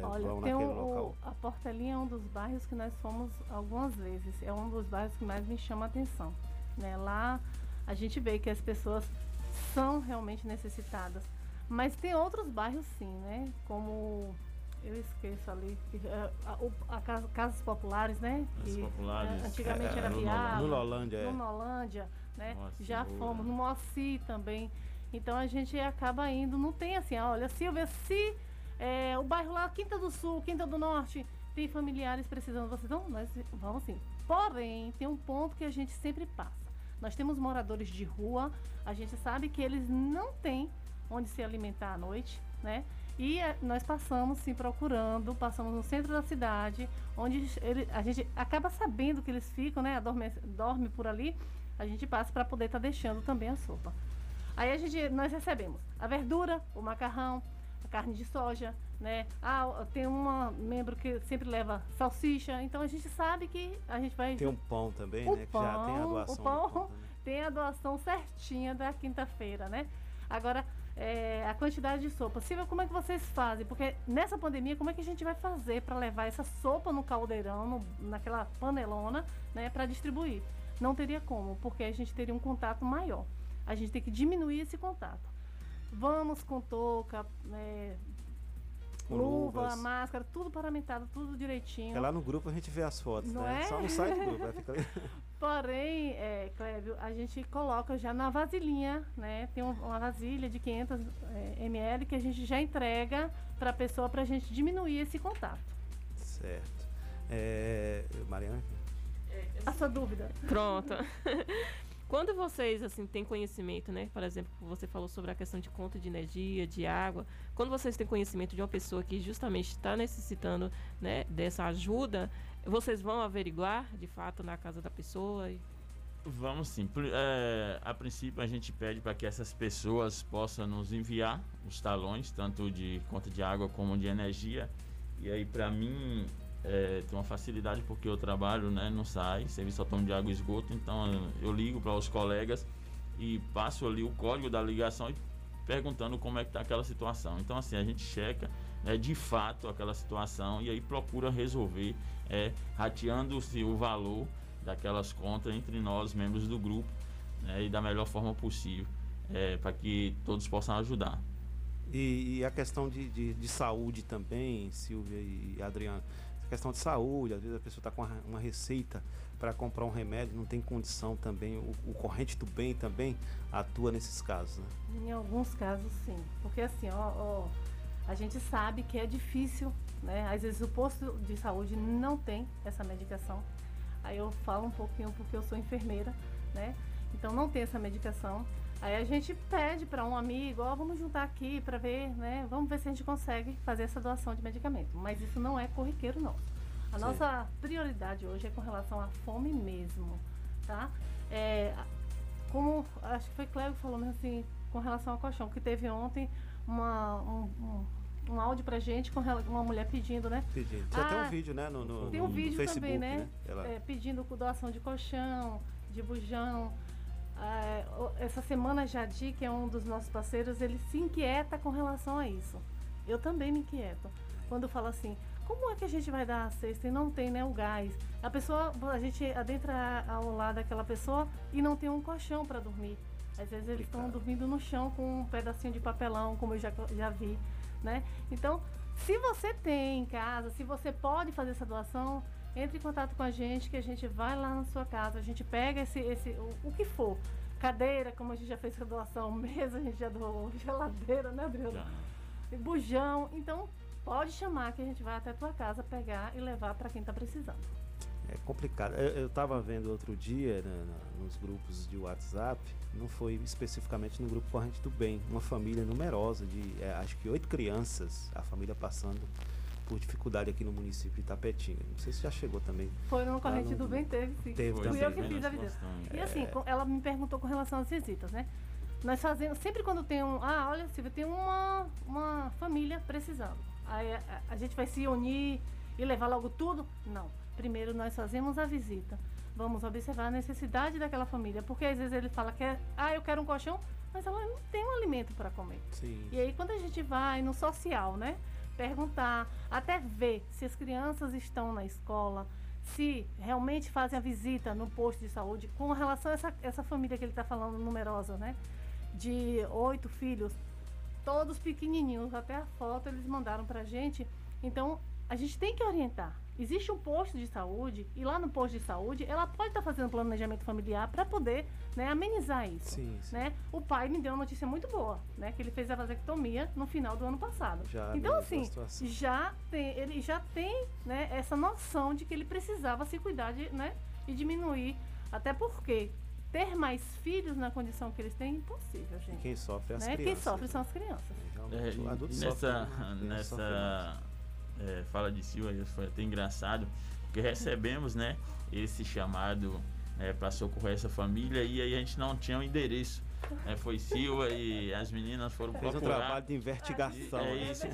S10: é,
S13: Olha,
S10: vão
S13: tem
S10: naquele
S13: o,
S10: local?
S13: o- a Portelinha é um dos bairros que nós fomos algumas vezes. É um dos bairros que mais me chama a atenção. Né? Lá a gente vê que as pessoas são realmente necessitadas. Mas tem outros bairros sim, né? Como eu esqueço ali, é, a, a casa- casas populares, né?
S14: Casas
S13: Que,
S14: populares.
S13: é, antigamente
S14: É,
S13: era
S14: no
S13: Viável.
S10: No Lolândia, é.
S13: No Nolândia, né?
S14: Moacir
S13: Já
S14: Moura.
S13: fomos no Moacir também. Então a gente acaba indo, não tem assim, ah, olha, Silvia, se é, o bairro lá, Quinta do Sul, Quinta do Norte, tem familiares precisando, vocês não, nós vamos sim. Porém, tem um ponto que a gente sempre passa. Nós temos moradores de rua, a gente sabe que eles não têm onde se alimentar à noite, né? E eh, nós passamos sim procurando, passamos no centro da cidade, onde ele- a gente acaba sabendo que eles ficam, né? Adorme, dorme por ali, a gente passa para poder estar deixando também a sopa. Aí a gente, nós recebemos a verdura, o macarrão, a carne de soja, né? Ah, tem uma membro que sempre leva salsicha, então a gente sabe que a gente vai
S10: Tem um pão também,
S13: o
S10: né? Que já tem a
S13: pão-
S10: doação.
S13: O pão
S10: pão
S13: tem a doação certinha da quinta-feira, né? Agora, é, a quantidade de sopa. Silvia, como é que vocês fazem? Porque nessa pandemia, como é que a gente vai fazer para levar essa sopa no caldeirão, no- naquela panelona, né, para distribuir? Não teria como, porque a gente teria um contato maior. A gente tem que diminuir esse contato. Vamos com touca, né,
S10: Com
S13: luva, máscara, tudo paramentado, tudo direitinho.
S10: É lá no grupo a gente vê as fotos,
S13: Não
S10: né?
S13: é?
S10: Só no site do *laughs* grupo. Fica...
S13: Porém, é, Clébio, a gente coloca já na vasilhinha, né? Tem um- uma vasilha de 500 é, ml que a gente já entrega para a pessoa para a gente diminuir esse contato.
S10: certo. É, Mariana?
S13: A sua dúvida?
S9: Pronto. *laughs* Quando vocês assim têm conhecimento, né? Por exemplo, você falou sobre a questão de conta de energia, de água. Quando vocês têm conhecimento de uma pessoa que justamente está necessitando, né, dessa ajuda, vocês vão averiguar de fato na casa da pessoa. e-
S14: Vamos sim. É, a princípio, a gente pede para que essas pessoas possam nos enviar os talões, tanto de conta de água como de energia. E aí, para mim, é, tem uma facilidade porque eu trabalho né, no SAI, Serviço Autônomo de Água e Esgoto. Então, eu ligo para os colegas e passo ali o código da ligação e perguntando como é que está aquela situação. Então, assim, a gente checa né, de fato aquela situação e aí procura resolver, é, rateando-se o valor daquelas contas entre nós, membros do grupo, né, e da melhor forma possível, é, para que todos possam ajudar.
S10: E, e a questão de, de, de saúde também, Silvia e Adriano. Questão de saúde, às vezes a pessoa está com uma, receita para comprar um remédio, não tem condição também. O, o corrente do bem também atua nesses casos. Né?
S13: Em alguns casos, sim. Porque assim, ó, ó, A gente sabe que é difícil, né? Às vezes o posto de saúde não tem essa medicação. Aí eu falo um pouquinho porque eu sou enfermeira, né? Então não tem essa medicação. Aí a gente pede para um amigo, ó, vamos juntar aqui para ver, né? Vamos ver se a gente consegue fazer essa doação de medicamento. Mas isso não é corriqueiro nosso. A
S22: Sim.
S13: nossa prioridade hoje é com relação à fome mesmo, tá? É, como acho que foi Cleo que falou mesmo assim, com relação ao colchão, que teve ontem uma, um, um, um áudio pra gente com uma mulher pedindo, né?
S10: Pedindo. Até
S13: Ah,
S10: um vídeo, né? No, no-
S13: Tem um
S10: no
S13: vídeo
S10: Facebook,
S13: também, né?
S10: Ela-
S13: É, pedindo doação de colchão, de bujão. Ah, essa semana Jadi, que é um dos nossos parceiros, ele se inquieta com relação a isso. Eu também me inquieto. Quando fala assim, como é que a gente vai dar a cesta e não tem né, o gás? A pessoa, a gente adentra ao lado daquela pessoa e não tem um colchão para dormir. Às vezes eles estão dormindo no chão com um pedacinho de papelão, como eu já, já vi, né? Então, se você tem em casa, se você pode fazer essa doação, entre em contato com a gente, que a gente vai lá na sua casa, a gente pega esse, esse o, o que for. Cadeira, como a gente já fez essa doação, *laughs* mesa, a gente já doou, geladeira, né? E Bujão. Então, pode chamar que a gente vai até a tua casa pegar e levar para quem está precisando.
S10: É complicado. Eu, eu tava vendo outro dia né, nos grupos de WhatsApp, não foi especificamente no grupo Corrente do Bem, uma família numerosa de é, acho que oito crianças, a família passando por dificuldade aqui no município de Tapetinga. Não sei se já chegou também.
S13: Foi no
S10: lá
S13: Corrente
S10: no-
S13: do Bem, teve sim.
S10: Teve
S13: Fui
S10: também,
S13: eu que
S10: né?
S13: fiz a visita. E assim,
S10: É.
S13: ela me perguntou com relação às visitas, né? Nós fazemos, sempre quando tem um. Ah, olha, Silvia, tem uma, uma família precisando. Aí a, a gente vai se unir e levar logo tudo? Não. Primeiro nós fazemos a visita. Vamos observar a necessidade daquela família. Porque às vezes ele fala que é, ah, eu quero um colchão, mas ela não tem um alimento para comer.
S10: Sim.
S13: E aí quando a gente vai no social, né? Perguntar, até ver se as crianças estão na escola, se realmente fazem a visita no posto de saúde, com relação a essa, essa família que ele está falando, numerosa, né? De oito filhos, todos pequenininhos, até a foto eles mandaram pra gente. Então, a gente tem que orientar. Existe um posto de saúde e lá no posto de saúde ela pode estar fazendo planejamento familiar para poder né, amenizar isso.
S10: Sim, sim.
S13: Né? O pai me deu uma notícia muito boa, né? Que ele fez a vasectomia no final do ano passado.
S10: Já
S13: então assim, já tem, ele já tem né, essa noção de que ele precisava se cuidar de, né, e diminuir, até porque ter mais filhos na condição que eles têm é impossível, gente.
S10: Quem sofre é as
S13: né? Quem
S10: crianças.
S13: sofre são as crianças.
S10: Realmente, o
S14: É,
S10: adulto
S14: e
S10: sofre,
S14: nessa é, fala de Silva, foi até engraçado, porque recebemos né, esse chamado para socorrer essa família e aí a gente não tinha um endereço. né, foi Silva e as meninas foram
S10: Fez um trabalho de investigação.
S14: É
S10: né?
S14: isso.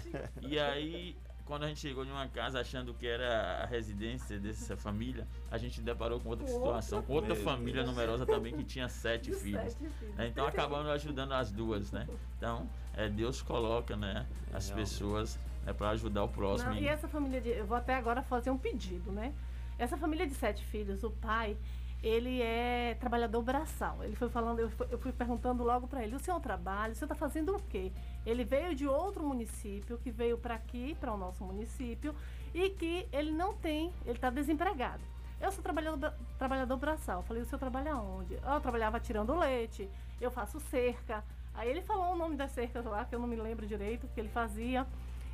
S14: E aí, quando a gente chegou em uma casa achando que era a residência dessa família, a gente deparou com outra situação, com outra
S10: Meu
S14: família
S10: Deus.
S14: numerosa também que tinha sete filhos. né? Então acabamos ajudando as duas, né? Então, é, Deus coloca, né, as pessoas né, para ajudar o próximo.
S13: Não, e essa família de. Eu vou até agora fazer um pedido, né? Essa família de sete filhos, o pai, ele é trabalhador braçal. Ele foi falando, eu fui, eu fui perguntando logo para ele: o senhor trabalha? O senhor está fazendo o quê? Ele veio de outro município, que veio para aqui, para o nosso município, e que ele não tem, ele está desempregado. Eu sou trabalhador, trabalhador braçal. Eu falei, o senhor trabalha onde? Eu trabalhava tirando leite, eu faço cerca. Aí ele falou o nome das cercas lá, que eu não me lembro direito, que ele fazia.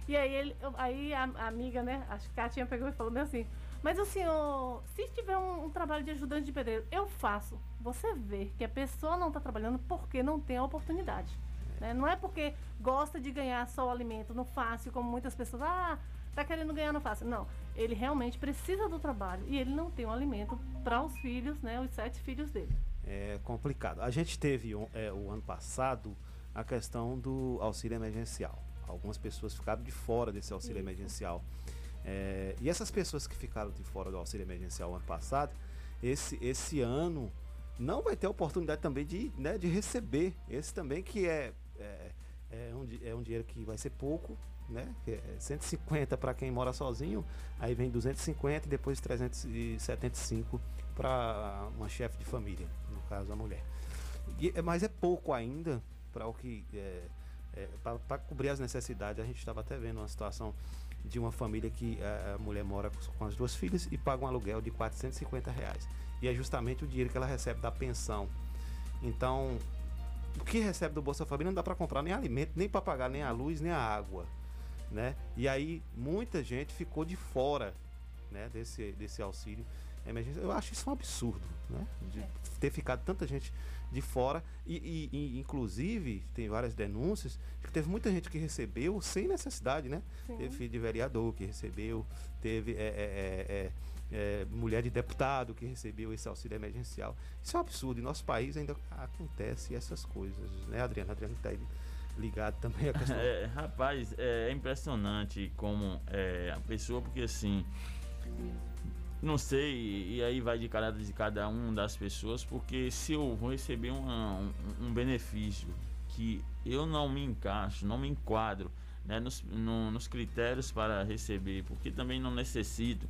S13: E aí, ele, aí a, a amiga, né, acho que a Katinha pegou e falou bem assim, mas o senhor, se tiver um, um trabalho de ajudante de pedreiro, eu faço. Você vê que a pessoa não está trabalhando porque não tem a oportunidade. né? Não é porque gosta de ganhar só o alimento no fácil, como muitas pessoas, ah, tá querendo ganhar no fácil. Não, ele realmente precisa do trabalho e ele não tem o alimento para os filhos, né, os sete filhos dele.
S10: É complicado. A gente teve é, o ano passado a questão do auxílio emergencial. Algumas pessoas ficaram de fora desse auxílio
S21: Isso.
S10: emergencial. É, e essas pessoas que ficaram de fora do auxílio emergencial ano passado, esse, esse ano não vai ter a oportunidade também de, né, de receber. Esse também que é, é, é, um, é um dinheiro que vai ser pouco, né? É 150 para quem mora sozinho, aí vem 250 e depois 375 para uma chefe de família, no caso a mulher. E- mas é pouco ainda para o que é, para cobrir as necessidades. A gente estava até vendo uma situação de uma família que a, a mulher mora com, com as duas filhas e paga um aluguel de 450 reais. E é justamente o dinheiro que ela recebe da pensão. Então, o que recebe do Bolsa Família não dá para comprar nem alimento, nem para pagar nem a luz, nem a água. né? E aí muita gente ficou de fora, né? Desse, desse auxílio emergencial. Eu acho isso um absurdo, né? De ter ficado tanta gente de fora e, e- e, inclusive tem várias denúncias de que teve muita gente que recebeu sem necessidade, né?
S21: Sim.
S10: Teve filho de vereador que recebeu, teve é, é, é, é, é, mulher de deputado que recebeu esse auxílio emergencial. Isso é um absurdo. Em nosso país ainda acontece essas coisas, né, Adriano? Adriano está aí ligado também a *laughs* questão.
S14: É, rapaz, é impressionante como é, a pessoa, porque assim, não sei, e aí vai de caráter de cada um das pessoas, porque se eu vou receber uma- um, um benefício que eu não me encaixo, não me enquadro né, nos, no- nos critérios para receber, porque também não necessito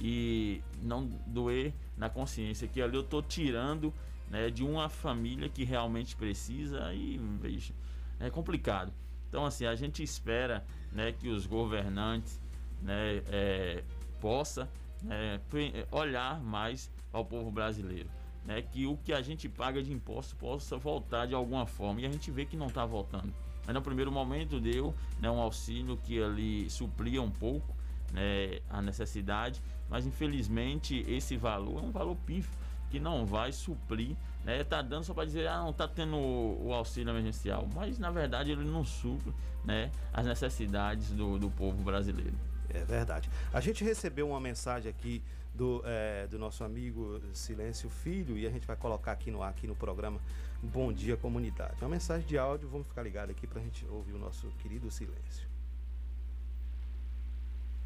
S14: e não doer na consciência que ali eu estou tirando né, de uma família que realmente precisa e veja, é complicado. Então assim, a gente espera né, que os governantes né, é, possa né, pe- olhar mais ao povo brasileiro. Né, que o que a gente paga de imposto possa voltar de alguma forma. E a gente vê que não está voltando. Mas no primeiro momento deu né, um auxílio que ali suplia um pouco né, a necessidade, mas infelizmente esse valor é um valor pífio que não vai suprir, né? Tá dando só para dizer, ah, não tá tendo o, o auxílio emergencial, mas na verdade ele não supre, né, as necessidades do, do povo brasileiro.
S10: É verdade. A gente recebeu uma mensagem aqui do, eh, do nosso amigo Silêncio Filho e a gente vai colocar aqui no ar, aqui no programa Bom Dia Comunidade. Uma mensagem de áudio, vamos ficar ligado aqui para a gente ouvir o nosso querido Silêncio.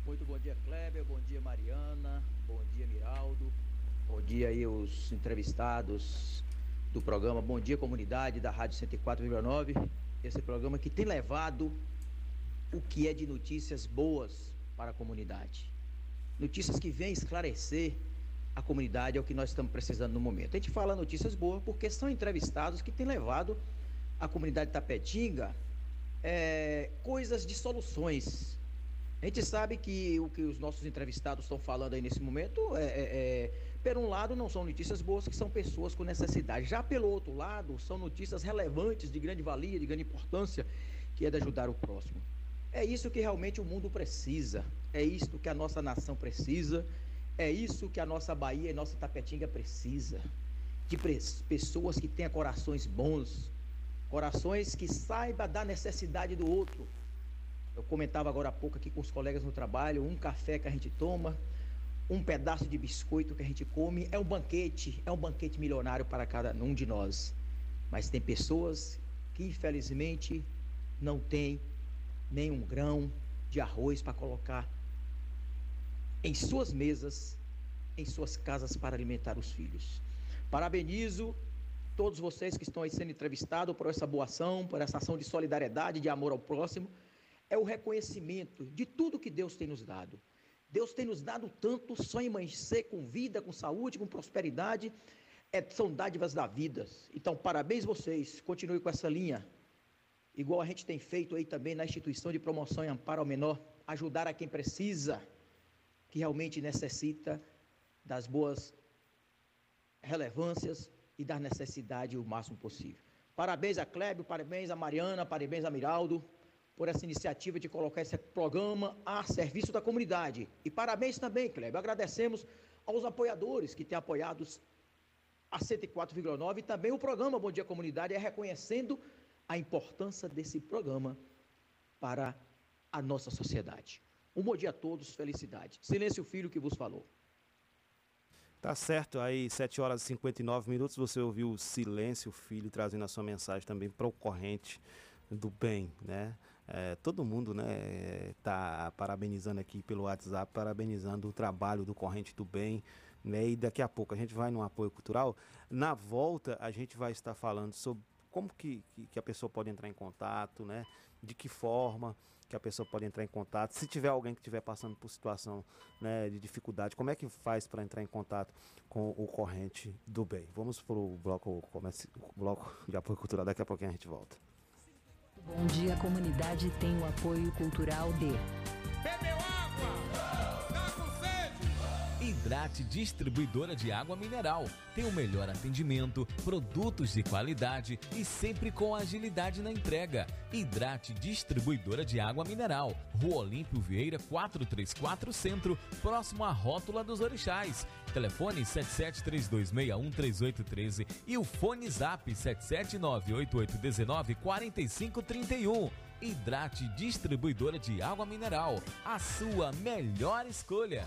S22: Muito bom dia, Kleber. Bom dia, Mariana. Bom dia, Miraldo. Bom dia aí os entrevistados do programa Bom Dia Comunidade da Rádio 104,9. Esse programa que tem levado o que é de notícias boas para a comunidade. Notícias que vêm esclarecer a comunidade é o que nós estamos precisando no momento. A gente fala notícias boas porque são entrevistados que têm levado a comunidade tapetinga é, coisas de soluções a gente sabe que o que os nossos entrevistados estão falando aí nesse momento é, é, é, por um lado, não são notícias boas, que são pessoas com necessidade. Já pelo outro lado, são notícias relevantes, de grande valia, de grande importância, que é de ajudar o próximo. É isso que realmente o mundo precisa. É isso que a nossa nação precisa. É isso que a nossa Bahia e nossa Tapetinga precisa. De pessoas que tenham corações bons, corações que saibam da necessidade do outro. Eu comentava agora há pouco aqui com os colegas no trabalho, um café que a gente toma, um pedaço de biscoito que a gente come, é um banquete, é um banquete milionário para cada um de nós. Mas tem pessoas que infelizmente não têm nem um grão de arroz para colocar em suas mesas, em suas casas para alimentar os filhos. Parabenizo todos vocês que estão aí sendo entrevistados por essa boa ação, por essa ação de solidariedade, de amor ao próximo. É o reconhecimento de tudo que Deus tem nos dado. Deus tem nos dado tanto só amanhecer com vida, com saúde, com prosperidade. É, são dádivas da vida. Então, parabéns vocês. Continue com essa linha. Igual a gente tem feito aí também na instituição de promoção e amparo ao menor. Ajudar a quem precisa, que realmente necessita das boas relevâncias e dar necessidade o máximo possível. Parabéns a Clébio, parabéns a Mariana, parabéns a Miraldo por essa iniciativa de colocar esse programa a serviço da comunidade. E parabéns também, Clébio. Agradecemos aos apoiadores que têm apoiado a 104,9 e também o programa Bom Dia Comunidade é reconhecendo a importância desse programa para a nossa sociedade. Um bom dia a todos, felicidade. Silêncio Filho que vos falou.
S10: Tá certo, aí 7 horas e 59 minutos você ouviu o Silêncio Filho trazendo a sua mensagem também para o corrente do bem, né? É, todo mundo, né, tá parabenizando aqui pelo WhatsApp, parabenizando o trabalho do corrente do bem, né? E daqui a pouco a gente vai no apoio cultural. Na volta a gente vai estar falando sobre como que, que, que a pessoa pode entrar em contato, né? De que forma que a pessoa pode entrar em contato. Se tiver alguém que estiver passando por situação né, de dificuldade, como é que faz para entrar em contato com o corrente do bem? Vamos para o bloco, bloco de apoio cultural, daqui a pouquinho a gente volta.
S15: Bom Dia Comunidade tem o apoio cultural de
S6: Hidrate Distribuidora de Água Mineral. Tem o melhor atendimento, produtos de qualidade e sempre com agilidade na entrega. Hidrate Distribuidora de Água Mineral. Rua Olímpio Vieira 434 Centro, próximo à Rótula dos Orixás. Telefone 7732613813 e o fone Zap 77988194531. Hidrate Distribuidora de Água Mineral. A sua melhor escolha.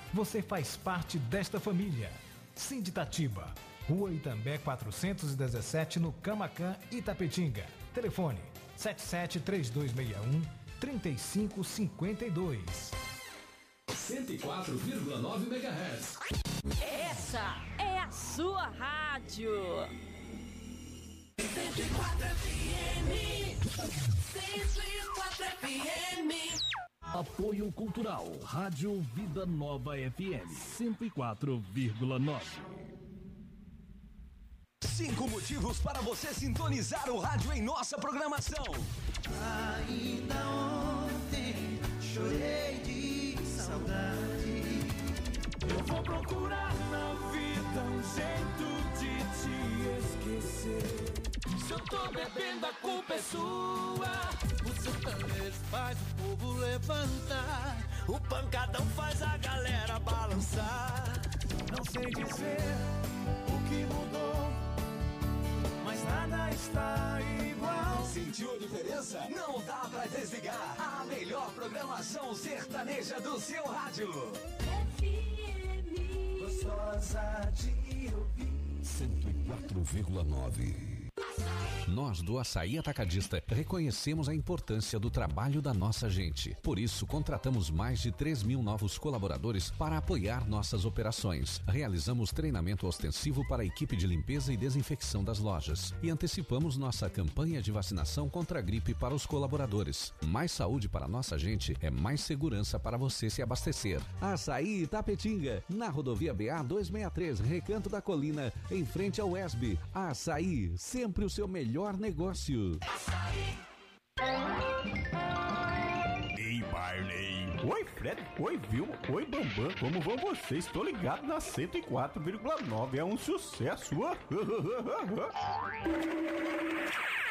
S7: você faz parte desta família. Sinditatiba, Rua Itambé 417, no Camacan, Itapetinga. Telefone 773261 3552.
S1: 104,9 MHz.
S23: Essa é a sua rádio.
S17: 104 FM. 104 FM.
S1: Apoio Cultural. Rádio Vida Nova FM 104,9.
S8: Cinco motivos para você sintonizar o rádio em nossa programação.
S17: Ainda ontem chorei de saudade. Eu vou procurar na vida um jeito de te esquecer. Se eu tô bebendo, a culpa é sua. O sertanejo faz o povo levantar. O pancadão faz a galera balançar. Não sei dizer o que mudou, mas nada está igual.
S8: Sentiu a diferença? Não dá pra desligar. A melhor programação sertaneja do seu rádio.
S17: Gostosa de ouvir.
S24: 104,9. Nós do Açaí Atacadista reconhecemos a importância do trabalho da nossa gente. Por isso, contratamos mais de 3 mil novos colaboradores para apoiar nossas operações. Realizamos treinamento ostensivo para a equipe de limpeza e desinfecção das lojas. E antecipamos nossa campanha de vacinação contra a gripe para os colaboradores. Mais saúde para nossa gente é mais segurança para você se abastecer.
S25: Açaí Itapetinga, na rodovia BA 263, Recanto da Colina, em frente ao ESB. Açaí, sempre o seu melhor negócio.
S26: Ei, Barney. Oi, Fred. Oi, Vilma. Oi, Bambam. Como vão vocês? Estou ligado na 104,9. É um sucesso. *laughs*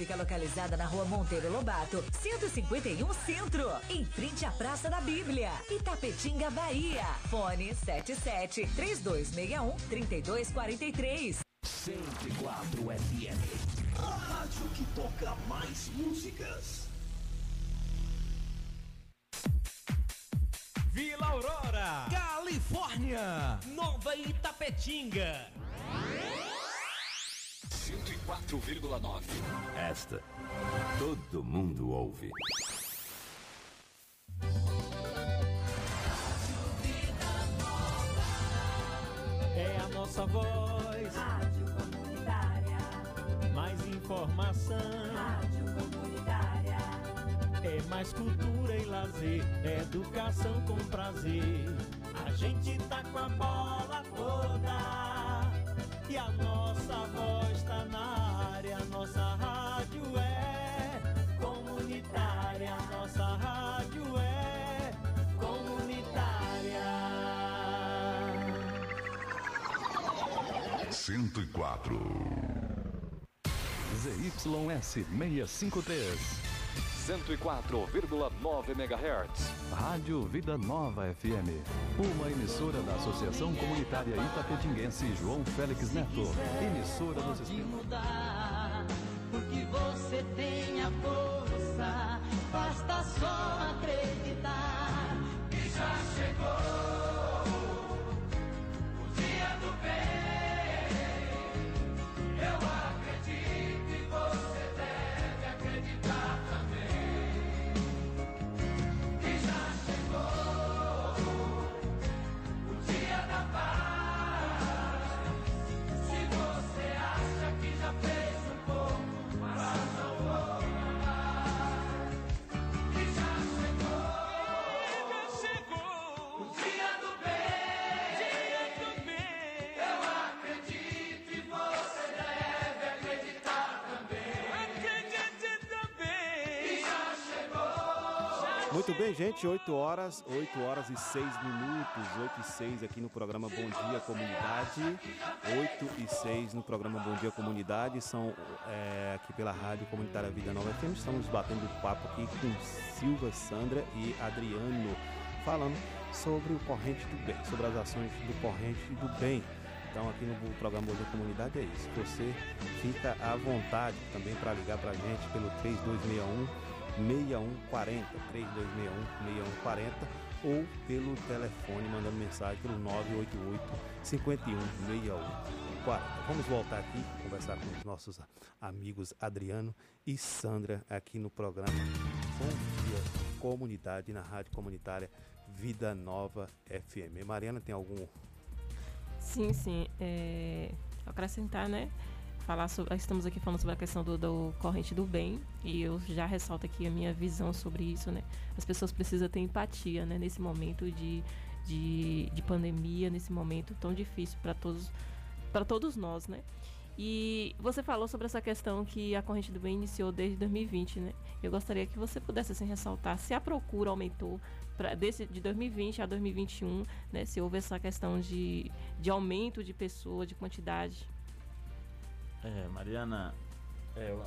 S18: fica localizada na rua Monteiro Lobato, 151 Centro, em frente à Praça da Bíblia, Itapetinga, Bahia. Fone 77 3261 3243.
S1: 104 FM.
S17: A rádio que toca mais músicas.
S21: Vila Aurora, Califórnia, Nova Itapetinga.
S27: 104,9. Esta todo mundo ouve.
S21: É a nossa voz.
S17: Rádio comunitária.
S21: Mais informação.
S17: Rádio comunitária.
S21: É mais cultura e lazer. Educação com prazer. A gente tá com a bola toda. E a nossa voz tá na área. Nossa rádio é comunitária. Nossa rádio é comunitária.
S1: 104. ZYS 653.
S28: 104,9 MHz. Rádio Vida Nova FM. Uma emissora da Associação Comunitária Itapetinguense João Félix Neto. Emissora dos
S21: Pode mudar, porque você tem a força, basta só acreditar que já chegou
S10: Muito bem, gente, 8 horas, 8 horas e 6 minutos, 8 e 6 aqui no programa Bom Dia Comunidade, 8 e 6 no programa Bom Dia Comunidade, são é, aqui pela Rádio Comunitária Vida Nova FM, estamos batendo papo aqui com Silva, Sandra e Adriano, falando sobre o Corrente do Bem, sobre as ações do Corrente do Bem. Então aqui no programa Bom Dia Comunidade é isso, você fica à vontade também para ligar para a gente pelo 3261 6140, 3261 6140 ou pelo telefone mandando mensagem pelo 988 51 6140. Vamos voltar aqui conversar com os nossos amigos Adriano e Sandra aqui no programa Bom Dia Comunidade na Rádio Comunitária Vida Nova FM. Mariana tem algum
S9: Sim, sim. É, acrescentar, né? Falar sobre, estamos aqui falando sobre a questão do, do corrente do bem e eu já ressalto aqui a minha visão sobre isso, né? As pessoas precisam ter empatia, né? Nesse momento de, de, de pandemia, nesse momento tão difícil para todos, para todos nós, né? E você falou sobre essa questão que a corrente do bem iniciou desde 2020, né? Eu gostaria que você pudesse assim, ressaltar se a procura aumentou pra, desse, de 2020 a 2021, né? Se houve essa questão de, de aumento de pessoa, de quantidade.
S14: É, Mariana, é,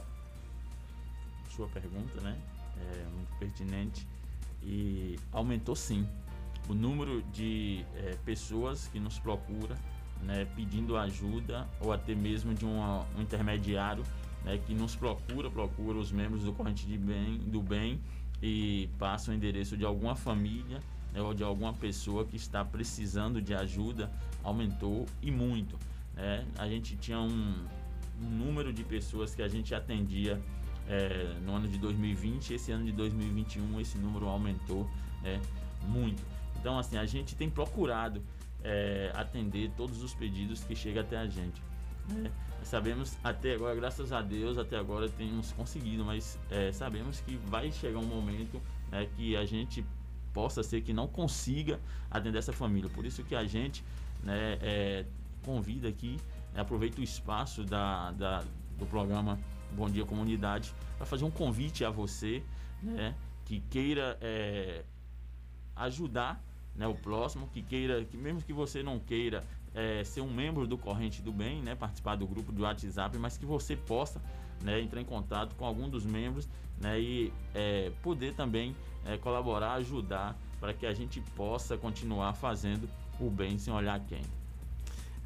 S14: sua pergunta, né? É muito pertinente e aumentou sim o número de é, pessoas que nos procura, né, pedindo ajuda ou até mesmo de um intermediário, né, que nos procura, procura os membros do corrente de bem, do bem e passa o endereço de alguma família né, ou de alguma pessoa que está precisando de ajuda, aumentou e muito. Né? A gente tinha um, um número de pessoas que a gente atendia é, no ano de 2020, esse ano de 2021 esse número aumentou né, muito. Então assim, a gente tem procurado é, atender todos os pedidos que chegam até a gente. né? Sabemos até agora, graças a Deus, até agora temos conseguido, mas é, sabemos que vai chegar um momento né, que a gente possa ser que não consiga atender essa família. Por isso que a gente né, é, convida aqui, né, aproveita o espaço da, da- do programa Bom Dia Comunidade para fazer um convite a você né, que queira é, ajudar né, o próximo, que queira, que mesmo que você não queira é, ser um membro do Corrente do Bem, né, participar do grupo do WhatsApp, mas que você possa né, entrar em contato com algum dos membros né, e é, poder também é, colaborar, ajudar para que a gente possa continuar fazendo o bem sem olhar quem.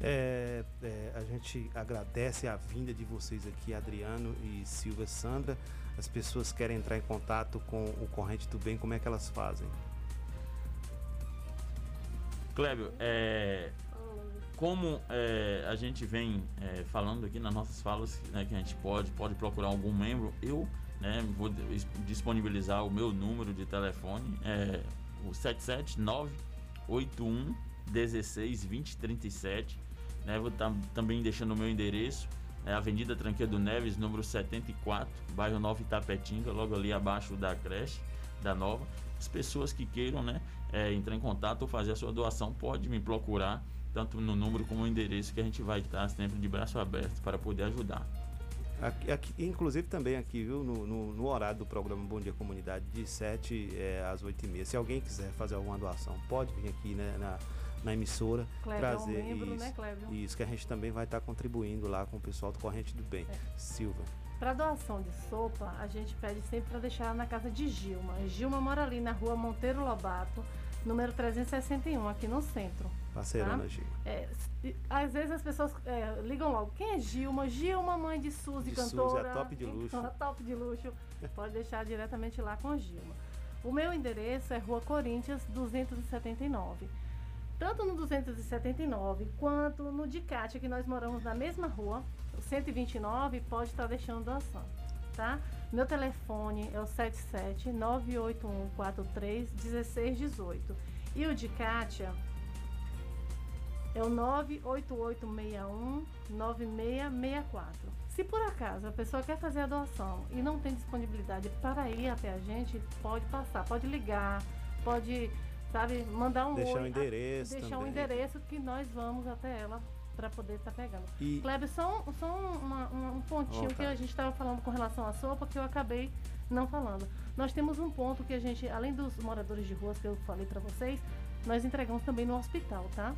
S10: É, é, a gente agradece a vinda de vocês aqui, Adriano e Silva Sandra. As pessoas querem entrar em contato com o Corrente do Bem, como é que elas fazem?
S14: Clébio, é, como é, a gente vem é, falando aqui nas nossas falas, né, que a gente pode, pode procurar algum membro, eu né, vou dis- disponibilizar o meu número de telefone, é o 77981 16 20 37. Né, vou estar também deixando o meu endereço, é Avenida do Neves, número 74, bairro Nova Itapetinga, logo ali abaixo da creche da Nova. As pessoas que queiram né, é, entrar em contato ou fazer a sua doação, pode me procurar, tanto no número como no endereço, que a gente vai estar sempre de braço aberto para poder ajudar.
S10: Aqui, aqui- inclusive também aqui, viu, no, no- no horário do programa Bom Dia Comunidade, de 7 é, às 8 e meia. Se alguém quiser fazer alguma doação, pode vir aqui né, na, na emissora
S13: Clébio é um
S10: trazer
S13: membro,
S10: isso.
S13: né?
S10: Isso que a gente também vai estar contribuindo lá com o pessoal do Corrente do Bem.
S13: É.
S10: Silva.
S13: Para doação de sopa, a gente pede sempre para deixar na casa de Gilma. Gilma mora ali na rua Monteiro Lobato, número 361, aqui no centro.
S10: Parceirona,
S13: tá?
S10: Gilma.
S13: É, às vezes as pessoas é, ligam logo, quem é Gilma? Gilma, mãe de Suzy,
S10: De Suzy,
S13: cantora.
S10: a top de luxo. *laughs*
S13: A top de luxo. Pode deixar diretamente lá com Gilma. O meu endereço é Rua Corinthians 279. Tanto no 279 quanto no Dicate, que nós moramos na mesma rua, o 129, pode estar deixando doação, tá? Meu telefone é o 77 98143 1618. E o de Kátia é o 98861 9664. Se por acaso a pessoa quer fazer a doação e não tem disponibilidade para ir até a gente, pode passar, pode ligar, pode, sabe, mandar um
S10: Deixar o endereço
S13: deixar um
S10: também.
S13: endereço que nós vamos até ela para poder estar pegando.
S10: E-
S13: Kleber, só, um- só um- uma- um, um pontinho que a gente estava falando com relação à sopa que eu acabei não falando. Nós temos um ponto que a gente, além dos moradores de ruas que eu falei para vocês, nós entregamos também no hospital, tá?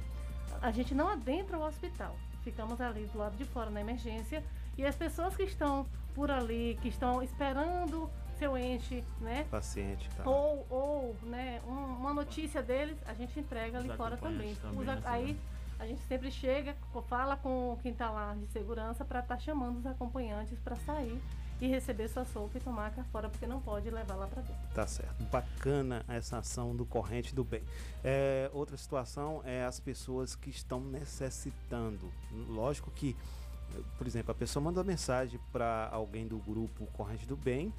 S13: A gente não adentra o hospital. Ficamos ali do lado de fora na emergência e as pessoas que estão por ali, que estão esperando seu ente, né?
S10: Paciente, tá?
S13: Ou, ou né, um- uma notícia deles, a gente entrega ali
S14: Os
S13: fora também.
S14: também,
S13: Os a-
S14: né,
S13: aí a gente sempre chega, fala com quem está lá de segurança para estar chamando os acompanhantes para sair e receber sua sopa e tomar cá fora, porque não pode levar lá para dentro.
S10: Tá certo. Bacana essa ação do corrente do bem. É, outra situação é as pessoas que estão necessitando. Lógico que, por exemplo, a pessoa manda uma mensagem para alguém do grupo Corrente do Bem,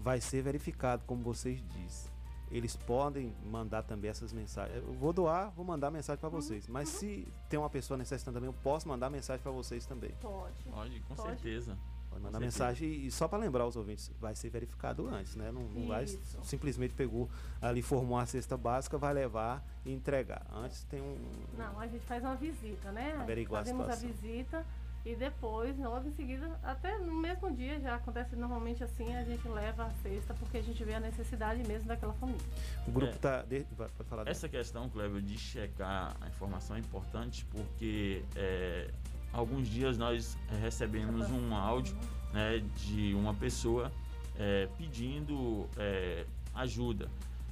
S10: vai ser verificado, como vocês dizem. Eles podem mandar também essas mensagens. Eu vou doar, vou mandar mensagem para vocês. Mas se tem uma pessoa necessitando também, eu posso mandar mensagem para vocês também.
S13: Pode.
S14: Pode, com
S13: Pode.
S14: certeza.
S10: Pode mandar mensagem e só para lembrar os ouvintes, vai ser verificado antes, né? Não, não vai simplesmente pegou ali, formou a cesta básica, vai levar e entregar. Antes tem um.
S13: Não, a gente faz uma visita, né?
S10: Averiguar a
S13: Fazemos a,
S10: situação.
S13: visita e depois, logo em seguida, até no mesmo dia, já acontece normalmente assim, a gente leva a cesta porque a gente vê a necessidade mesmo daquela família.
S10: O grupo
S14: É.
S10: tá. Pode falar
S14: Essa questão, Cleber, de checar a informação é importante porque é, alguns dias nós recebemos um áudio né, de uma pessoa é, pedindo é, ajuda.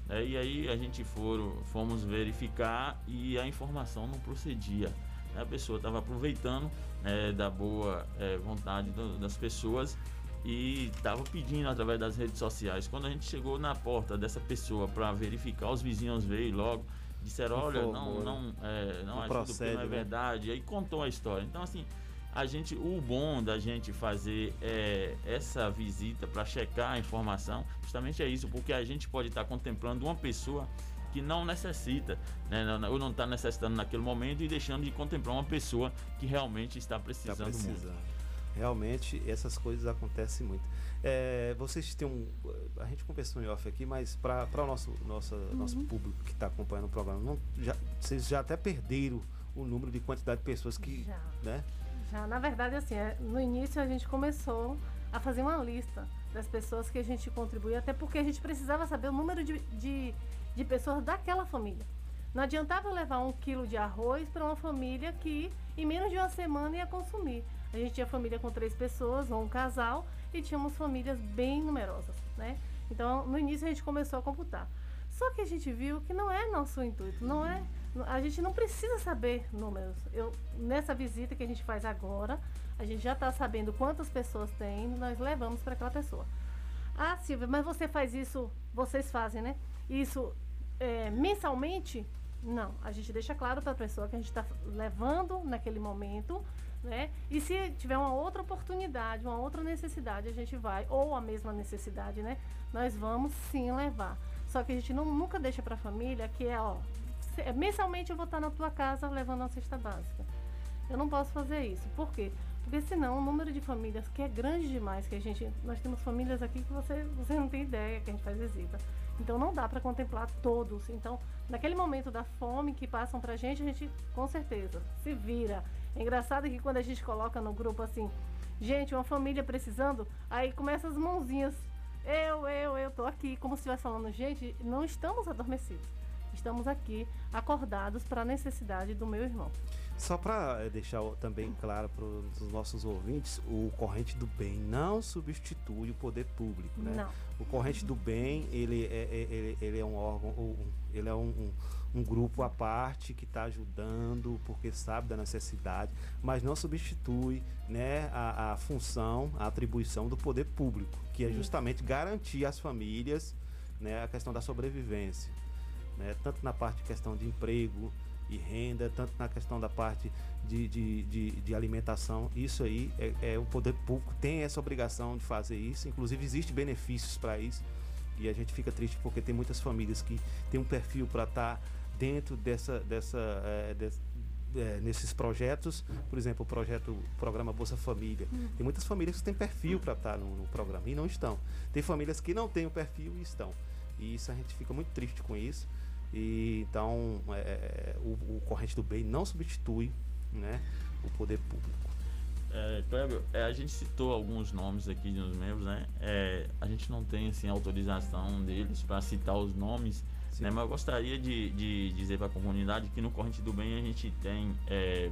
S14: né, e aí a gente foram, fomos verificar e a informação não procedia. né, a pessoa estava aproveitando né, da boa é, vontade do- das pessoas e estava pedindo através das redes sociais. Quando a gente chegou na porta dessa pessoa para verificar, os vizinhos veio logo, disseram, olha, não,
S10: né?
S14: não, é, não,
S10: Não procede,
S14: não é
S10: né?
S14: verdade. Aí contou a história. Então, assim, a gente, o bom da gente fazer é, essa visita para checar a informação, justamente é isso, porque a gente pode estar contemplando uma pessoa que não necessita, né, não- ou não está necessitando naquele momento e deixando de contemplar uma pessoa que realmente está
S10: Tá
S14: precisando, muito.
S10: precisando. Realmente essas coisas acontecem muito. É, vocês têm um. A gente conversou em off aqui, mas para o nosso, nossa, nosso público que está acompanhando o programa, não, já, vocês já até perderam o número de quantidade de pessoas que.
S13: Já.
S10: Né?
S13: Já, na verdade, assim, é, no início a gente começou a fazer uma lista das pessoas que a gente contribuía, até porque a gente precisava saber o número de, de, de pessoas daquela família. Não adiantava levar um quilo de arroz para uma família que em menos de uma semana ia consumir. A gente tinha família com três pessoas ou um casal e tínhamos famílias bem numerosas, né? Então, no início a gente começou a computar. Só que a gente viu que não é nosso intuito, não é. A gente não precisa saber números. Eu, nessa visita que a gente faz agora, a gente já está sabendo quantas pessoas tem, nós levamos para aquela pessoa. Ah, Silvia, mas você faz isso, vocês fazem, né? Isso é, mensalmente? Não, a gente deixa claro para a pessoa que a gente está levando naquele momento, né? E se tiver uma outra oportunidade, uma outra necessidade, a gente vai, ou a mesma necessidade, né? Nós vamos sim levar. Só que a gente não, nunca deixa para a família que é, ó, se- mensalmente eu vou estar na tua casa levando a cesta básica. Eu não posso fazer isso. Por quê? Porque senão o número de famílias que é grande demais, que a gente. Nós temos famílias aqui que você, você não tem ideia que a gente faz visita. Então não dá para contemplar todos. Então, naquele momento da fome que passam pra gente, a gente com certeza se vira. É engraçado que quando a gente coloca no grupo assim, gente, uma família precisando, aí começa as mãozinhas. Eu, eu, eu tô aqui, como se estivesse falando, gente, não estamos adormecidos. Estamos aqui acordados para a necessidade do meu irmão.
S10: Só para deixar o- também claro para os nossos ouvintes, o corrente do bem não substitui o poder público, né?
S13: Não.
S10: O corrente do bem, ele é, é- ele, ele é um órgão, ele é um, um- um grupo à parte que está ajudando porque sabe da necessidade, mas não substitui né, a, a função, a atribuição do poder público, que é justamente garantir às famílias né, a questão da sobrevivência né, tanto na parte de questão de emprego e renda, tanto na questão da parte de, de, de, de alimentação. Isso aí é, é o poder público tem essa obrigação de fazer isso. Inclusive existe benefícios para isso e a gente fica triste porque tem muitas famílias que têm um perfil para estar dentro dessa dessa é, é, nesses projetos, por exemplo, o projeto o programa Bolsa Família.
S29: Hum.
S10: Tem muitas famílias que têm perfil para estar no, no programa e não estão. Tem famílias que não têm o perfil e estão. E isso a gente fica muito triste com isso. E então é, o, o corrente do bem não substitui né, o poder público.
S14: É, é, a gente citou alguns nomes aqui dos membros, né? É, a gente não tem assim autorização deles para citar os nomes, né? Mas eu gostaria de, de dizer para a comunidade que no Corrente do Bem a gente tem é,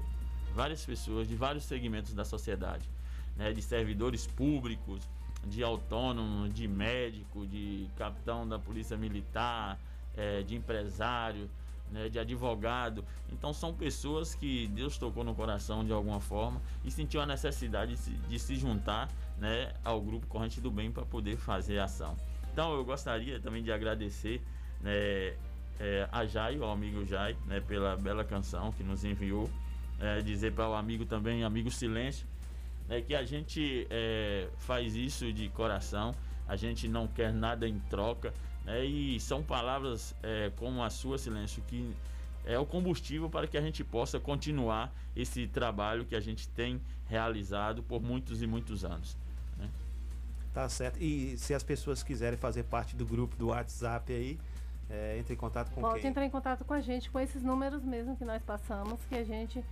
S14: várias pessoas de vários segmentos da sociedade, né? De servidores públicos, de autônomo, de médico, de capitão da polícia militar, é, de empresário, né, de advogado. Então são pessoas que Deus tocou no coração de alguma forma e sentiu a necessidade de se, de se juntar né, ao grupo Corrente do Bem para poder fazer ação. Então eu gostaria também de agradecer né, é, a Jai, ao amigo Jai, né, pela bela canção que nos enviou. É, dizer para o amigo também, amigo Silêncio, né, que a gente é, faz isso de coração, a gente não quer nada em troca, né, e são palavras é, como a sua, Silêncio, que é o combustível para que a gente possa continuar esse trabalho que a gente tem realizado por muitos e muitos anos. né.
S10: Tá certo. E se as pessoas quiserem fazer parte do grupo do WhatsApp aí, é, entre em contato com
S13: Pode
S10: quem?
S13: entrar em contato com a gente com esses números mesmo que nós passamos, que a gente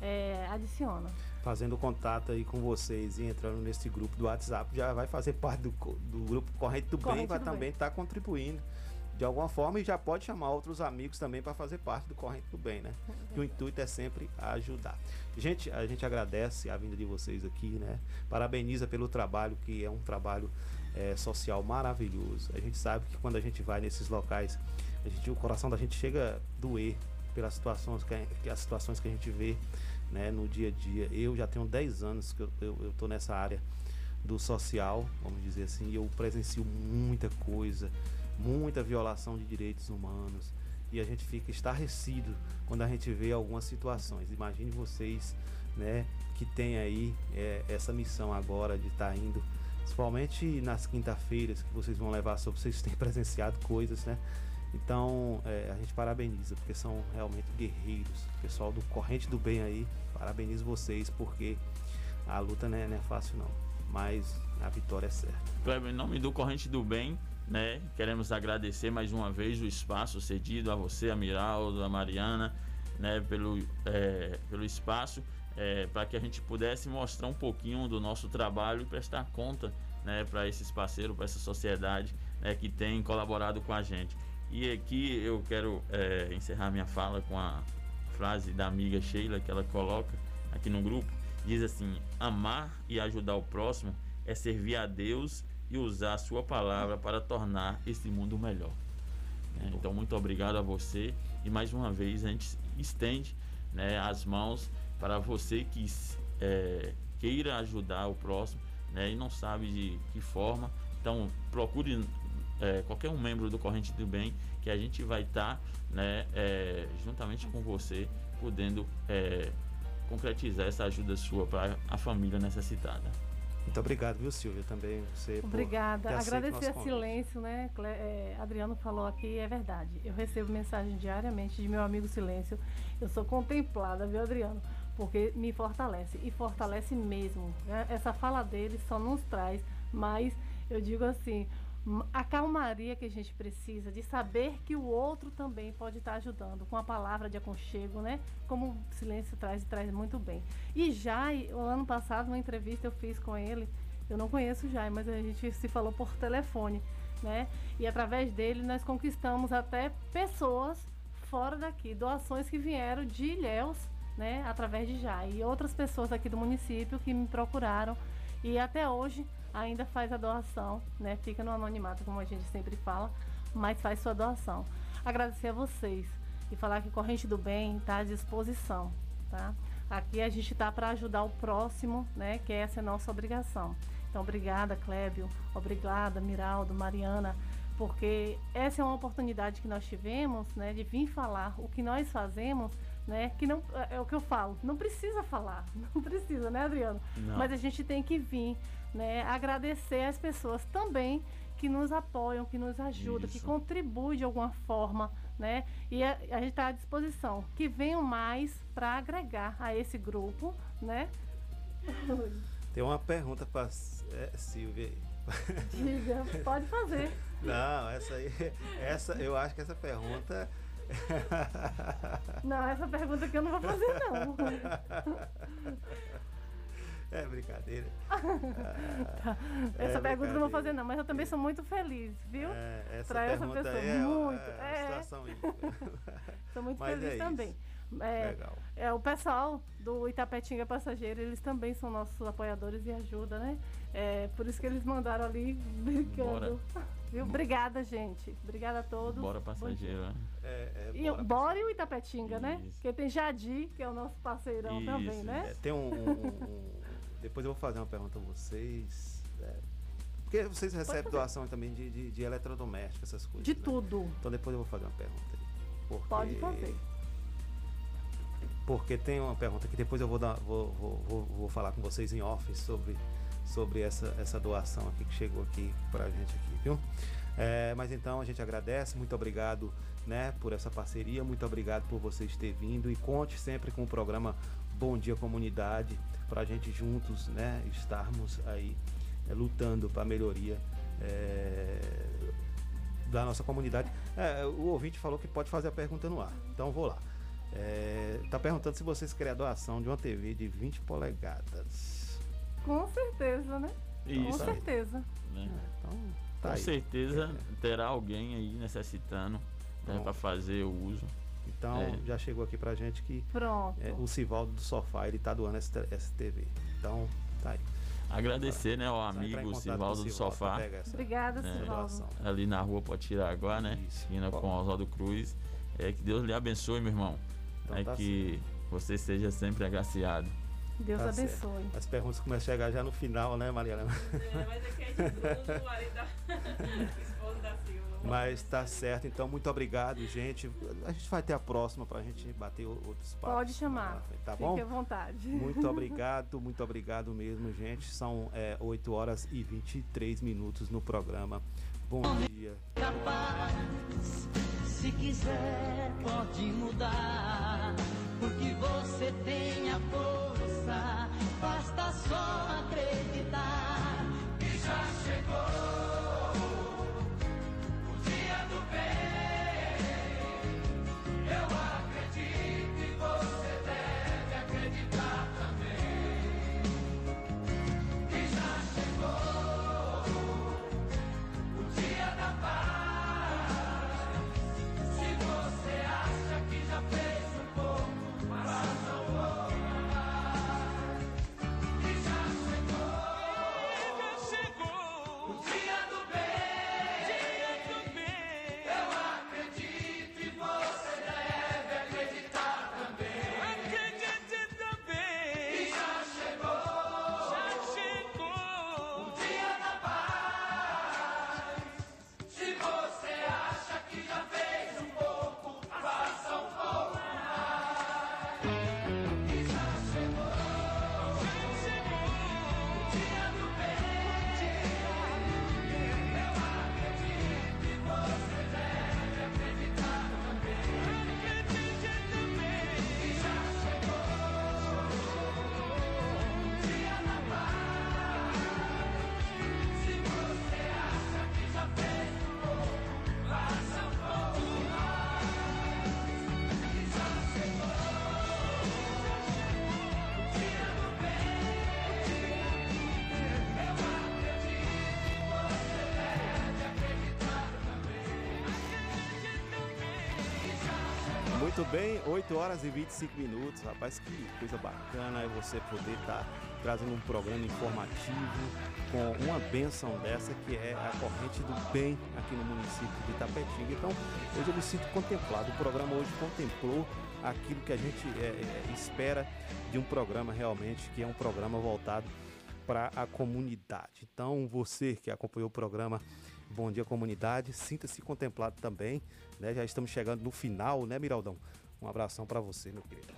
S13: é, adiciona.
S10: Fazendo contato aí com vocês e entrando nesse grupo do WhatsApp, já vai fazer parte do, do grupo Corrente do Bem,
S13: Corrente
S10: vai
S13: do
S10: também
S13: Bem.
S10: estar contribuindo de alguma forma e já pode chamar outros amigos também para fazer parte do Corrente do Bem, né? Que o intuito é sempre ajudar. Gente, a gente agradece a vinda de vocês aqui, né? Parabeniza pelo trabalho, que é um trabalho eh, social maravilhoso. A gente sabe que quando a gente vai nesses locais, a gente, o coração da gente chega a doer pelas situações que, que as situações que a gente vê né, no dia a dia. Eu já tenho 10 anos que eu, tô nessa área do social, vamos dizer assim, e eu presencio muita coisa, muita violação de direitos humanos. E a gente fica estarrecido quando a gente vê algumas situações. Imagine vocês, né, que tem aí é, essa missão agora de estar indo, principalmente nas quinta-feiras que vocês vão levar sobre, vocês têm *laughs* presenciado coisas, né? Então é, a gente parabeniza, porque são realmente guerreiros. Pessoal do Corrente do Bem aí, parabenizo vocês, porque a luta não é, não é fácil não. Mas a vitória é certa.
S14: Kleber, em nome do Corrente do Bem, né, queremos agradecer mais uma vez o espaço cedido a você, a Miraldo, a Mariana, né, pelo, é, pelo espaço, é, para que a gente pudesse mostrar um pouquinho do nosso trabalho e prestar conta né, para esses parceiros, para essa sociedade né, que tem colaborado com a gente. E aqui eu quero é, encerrar minha fala com a frase da amiga Sheila que ela coloca aqui no grupo. Diz assim: amar e ajudar o próximo é servir a Deus e usar a sua palavra para tornar esse mundo melhor. né? Então, muito obrigado a você e mais uma vez a gente estende né, as mãos para você que é, queira ajudar o próximo né, e não sabe de que forma. Então, procure é, qualquer um membro do Corrente do Bem que a gente vai estar né, é, juntamente com você podendo é, concretizar essa ajuda sua para a família necessitada.
S10: Muito obrigado, viu, Silvia? Também você.
S13: Obrigada. Agradecer
S10: convite.
S13: silêncio, né? Cle- é, Adriano falou aqui, é verdade. Eu recebo mensagem diariamente de meu amigo Silêncio. Eu sou contemplada, viu, Adriano? Porque me fortalece. E fortalece mesmo. né? Essa fala dele só nos traz mais, eu digo assim, a calmaria que a gente precisa de saber que o outro também pode estar ajudando com a palavra de aconchego, né? Como o silêncio traz e traz muito bem. E Jai, o ano passado, uma entrevista eu fiz com ele, eu não conheço o Jai, mas a gente se falou por telefone, né? E através dele nós conquistamos até pessoas fora daqui, doações que vieram de Ilhéus, né, através de Jai. E outras pessoas aqui do município que me procuraram e até hoje ainda faz a doação, né? Fica no anonimato, como a gente sempre fala, mas faz sua doação. Agradecer a vocês e falar que Corrente do Bem está à disposição, tá? Aqui a gente está para ajudar o próximo, né? Que essa é a nossa obrigação. Então, obrigada, Clébio, obrigada, Miraldo, Mariana, porque essa é uma oportunidade que nós tivemos, né? De vir falar o que nós fazemos né? Que não é o que eu falo, não precisa falar, *laughs* não precisa, né, Adriano?
S14: Não.
S13: Mas a gente tem que vir, né? Agradecer as pessoas também que nos apoiam, que nos ajudam, que
S14: Isso.
S13: contribuem de alguma forma, né? E a, a gente está à disposição, que venham mais para agregar a esse grupo, né? *laughs*
S10: Tem uma pergunta para Silvia aí.
S13: Diga, pode fazer. *laughs*
S10: Não, essa aí, essa, eu acho que essa pergunta.
S13: Não, essa pergunta que eu não vou fazer, não. *laughs* *laughs*
S10: É brincadeira. *laughs*
S13: Tá.
S10: É
S13: Essa pergunta eu não vou fazer, não, mas eu também sou muito feliz, viu?
S10: É, essa
S13: Pra essa
S10: pergunta
S13: pessoa.
S10: é,
S13: muito.
S10: é
S13: É.
S10: situação. *laughs*
S13: Sou muito
S10: Mas
S13: feliz
S10: é isso.
S13: também. É,
S10: Legal.
S13: é, o pessoal do Itapetinga Passageiro, eles também são nossos apoiadores e ajuda, né? É, por isso que eles mandaram ali brincando. Viu? Obrigada, gente. Obrigada a todos.
S14: Bora passageiro, né?
S10: É,
S13: E o Bora e o Itapetinga, né? Porque tem Jadi, que é o nosso parceirão também,
S10: Isso,
S13: né?
S10: é, tem um- um- um- Depois eu vou fazer uma pergunta a vocês. é, porque vocês recebem doação também de, de, de eletrodoméstico, essas coisas.
S13: De
S10: né?
S13: tudo.
S10: Então depois eu vou fazer uma pergunta aí. Porque,
S13: Pode fazer.
S10: Porque tem uma pergunta que depois eu vou, dar, vou, vou, vou, vou falar com vocês em off sobre, sobre essa, essa doação aqui que chegou aqui pra gente aqui, viu? É, mas então a gente agradece, muito obrigado né, por essa parceria, muito obrigado por vocês terem vindo e conte sempre com o programa Bom Dia Comunidade para a gente juntos né, estarmos aí é, lutando para a melhoria é, da nossa comunidade. É, o ouvinte falou que pode fazer a pergunta no ar, então vou lá. Está perguntando se vocês querem a doação de uma TV de 20 polegadas.
S13: Com certeza, né? Com
S14: Isso aí.
S13: certeza.
S14: né?
S10: Então,
S14: Com
S10: aí.
S14: certeza terá alguém aí necessitando né, para fazer o uso.
S10: Então
S14: É.
S10: já chegou aqui pra gente que
S13: Pronto.
S10: é, o Sivaldo do Sofá ele tá doando essa, essa TV. Então tá aí.
S14: Agradecer, né, ao amigo
S10: com
S14: Sivaldo do Sofá.
S13: Obrigada,
S14: né,
S13: Sivaldo.
S14: Ali na rua Potiraguá, né? Esquina com Oswaldo Cruz. É, que Deus lhe abençoe, meu irmão.
S10: Então
S14: é
S10: tá
S14: que você seja sempre agraciado.
S13: Deus
S10: Tá certo.
S13: abençoe.
S10: As perguntas começam a chegar já no final, né, Mariana?
S9: mas aqui é de Bruno, marido da *laughs* esposa da Silva.
S10: Mas tá certo, então muito obrigado, gente. A gente vai ter a próxima pra gente bater outros papos.
S13: Pode chamar.
S10: frente, Tá
S13: Fique
S10: bom?
S13: à vontade.
S10: Muito *laughs* obrigado, muito obrigado mesmo, gente. São é, 8 horas e 23 minutos no programa. Bom dia.
S21: capaz. Se quiser, pode mudar. Porque você tem a força. Basta só acreditar. E já chegou
S10: 8 horas e 25 minutos. Rapaz, que coisa bacana é você poder estar trazendo um programa informativo com uma benção dessa que é a corrente do bem aqui no município de Itapetinga. Então, hoje eu me sinto contemplado. O programa hoje contemplou aquilo que a gente é, é, espera de um programa realmente, que é um programa voltado para a comunidade. Então, você que acompanhou o programa Bom Dia Comunidade, sinta-se contemplado também. Né? Já estamos chegando no final, né, Miraldão? Um abração para você, meu querido.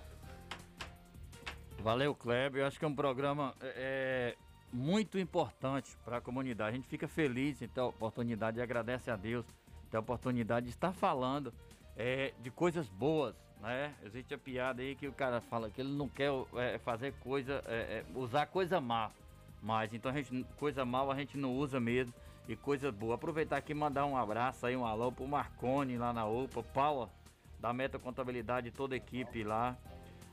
S11: Valeu, Kleber. Eu acho que é um programa é, muito importante para a comunidade. A gente fica feliz em ter a oportunidade e agradece a Deus ter a oportunidade de estar falando é, de coisas boas, né? Existe a piada aí que o cara fala que ele não quer é, fazer coisa, é, é, usar coisa má. Mas então a gente, coisa mal a gente não usa mesmo e coisa boa. Aproveitar aqui e mandar um abraço aí, um alô pro Marcone lá na UPA, Paula da Meta Contabilidade, toda a equipe lá.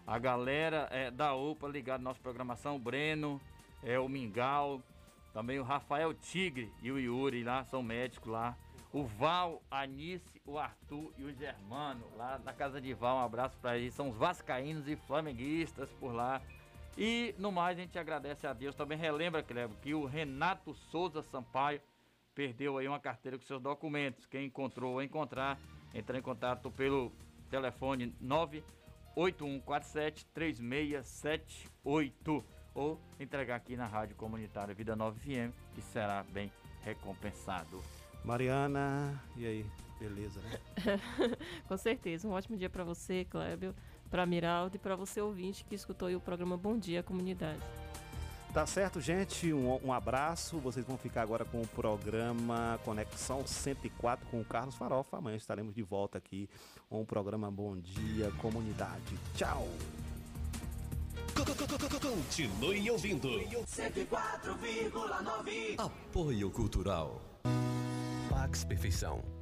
S11: A galera é, da UPA ligada na nossa programação, o Breno, é, o Mingau, também o Rafael Tigre e o Yuri lá, são médicos lá. O Val, a Anice, o Arthur e o Germano, lá na casa de Val, um abraço para eles. São os vascaínos e flamenguistas por lá. E no mais, a gente agradece a Deus. Também relembra, Cleber, que o Renato Souza Sampaio perdeu aí uma carteira com seus documentos. Quem encontrou ou encontrar, entrar em contato pelo telefone 98147 3678 ou entregar aqui na Rádio Comunitária Vida 9 FM, que será bem recompensado.
S10: Mariana, e aí? Beleza, né? *laughs*
S9: Com certeza. Um ótimo dia para você, Clébio, para Miraldo e para você ouvinte que escutou o programa Bom Dia Comunidade.
S10: Tá certo, gente? Um, um, abraço. Vocês vão ficar agora com o programa Conexão 104 com o Carlos Farofa. Amanhã estaremos de volta aqui com o programa Bom Dia Comunidade. Tchau!
S30: Continue ouvindo.
S31: 104,9
S19: Apoio Cultural. Pax Perfeição.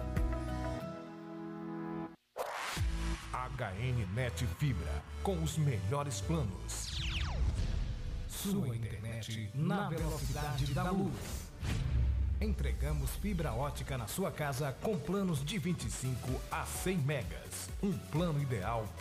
S7: HNnet Fibra, com os melhores planos. Sua internet na velocidade da luz. Entregamos fibra ótica na sua casa com planos de 25 a 100 megas. Um plano ideal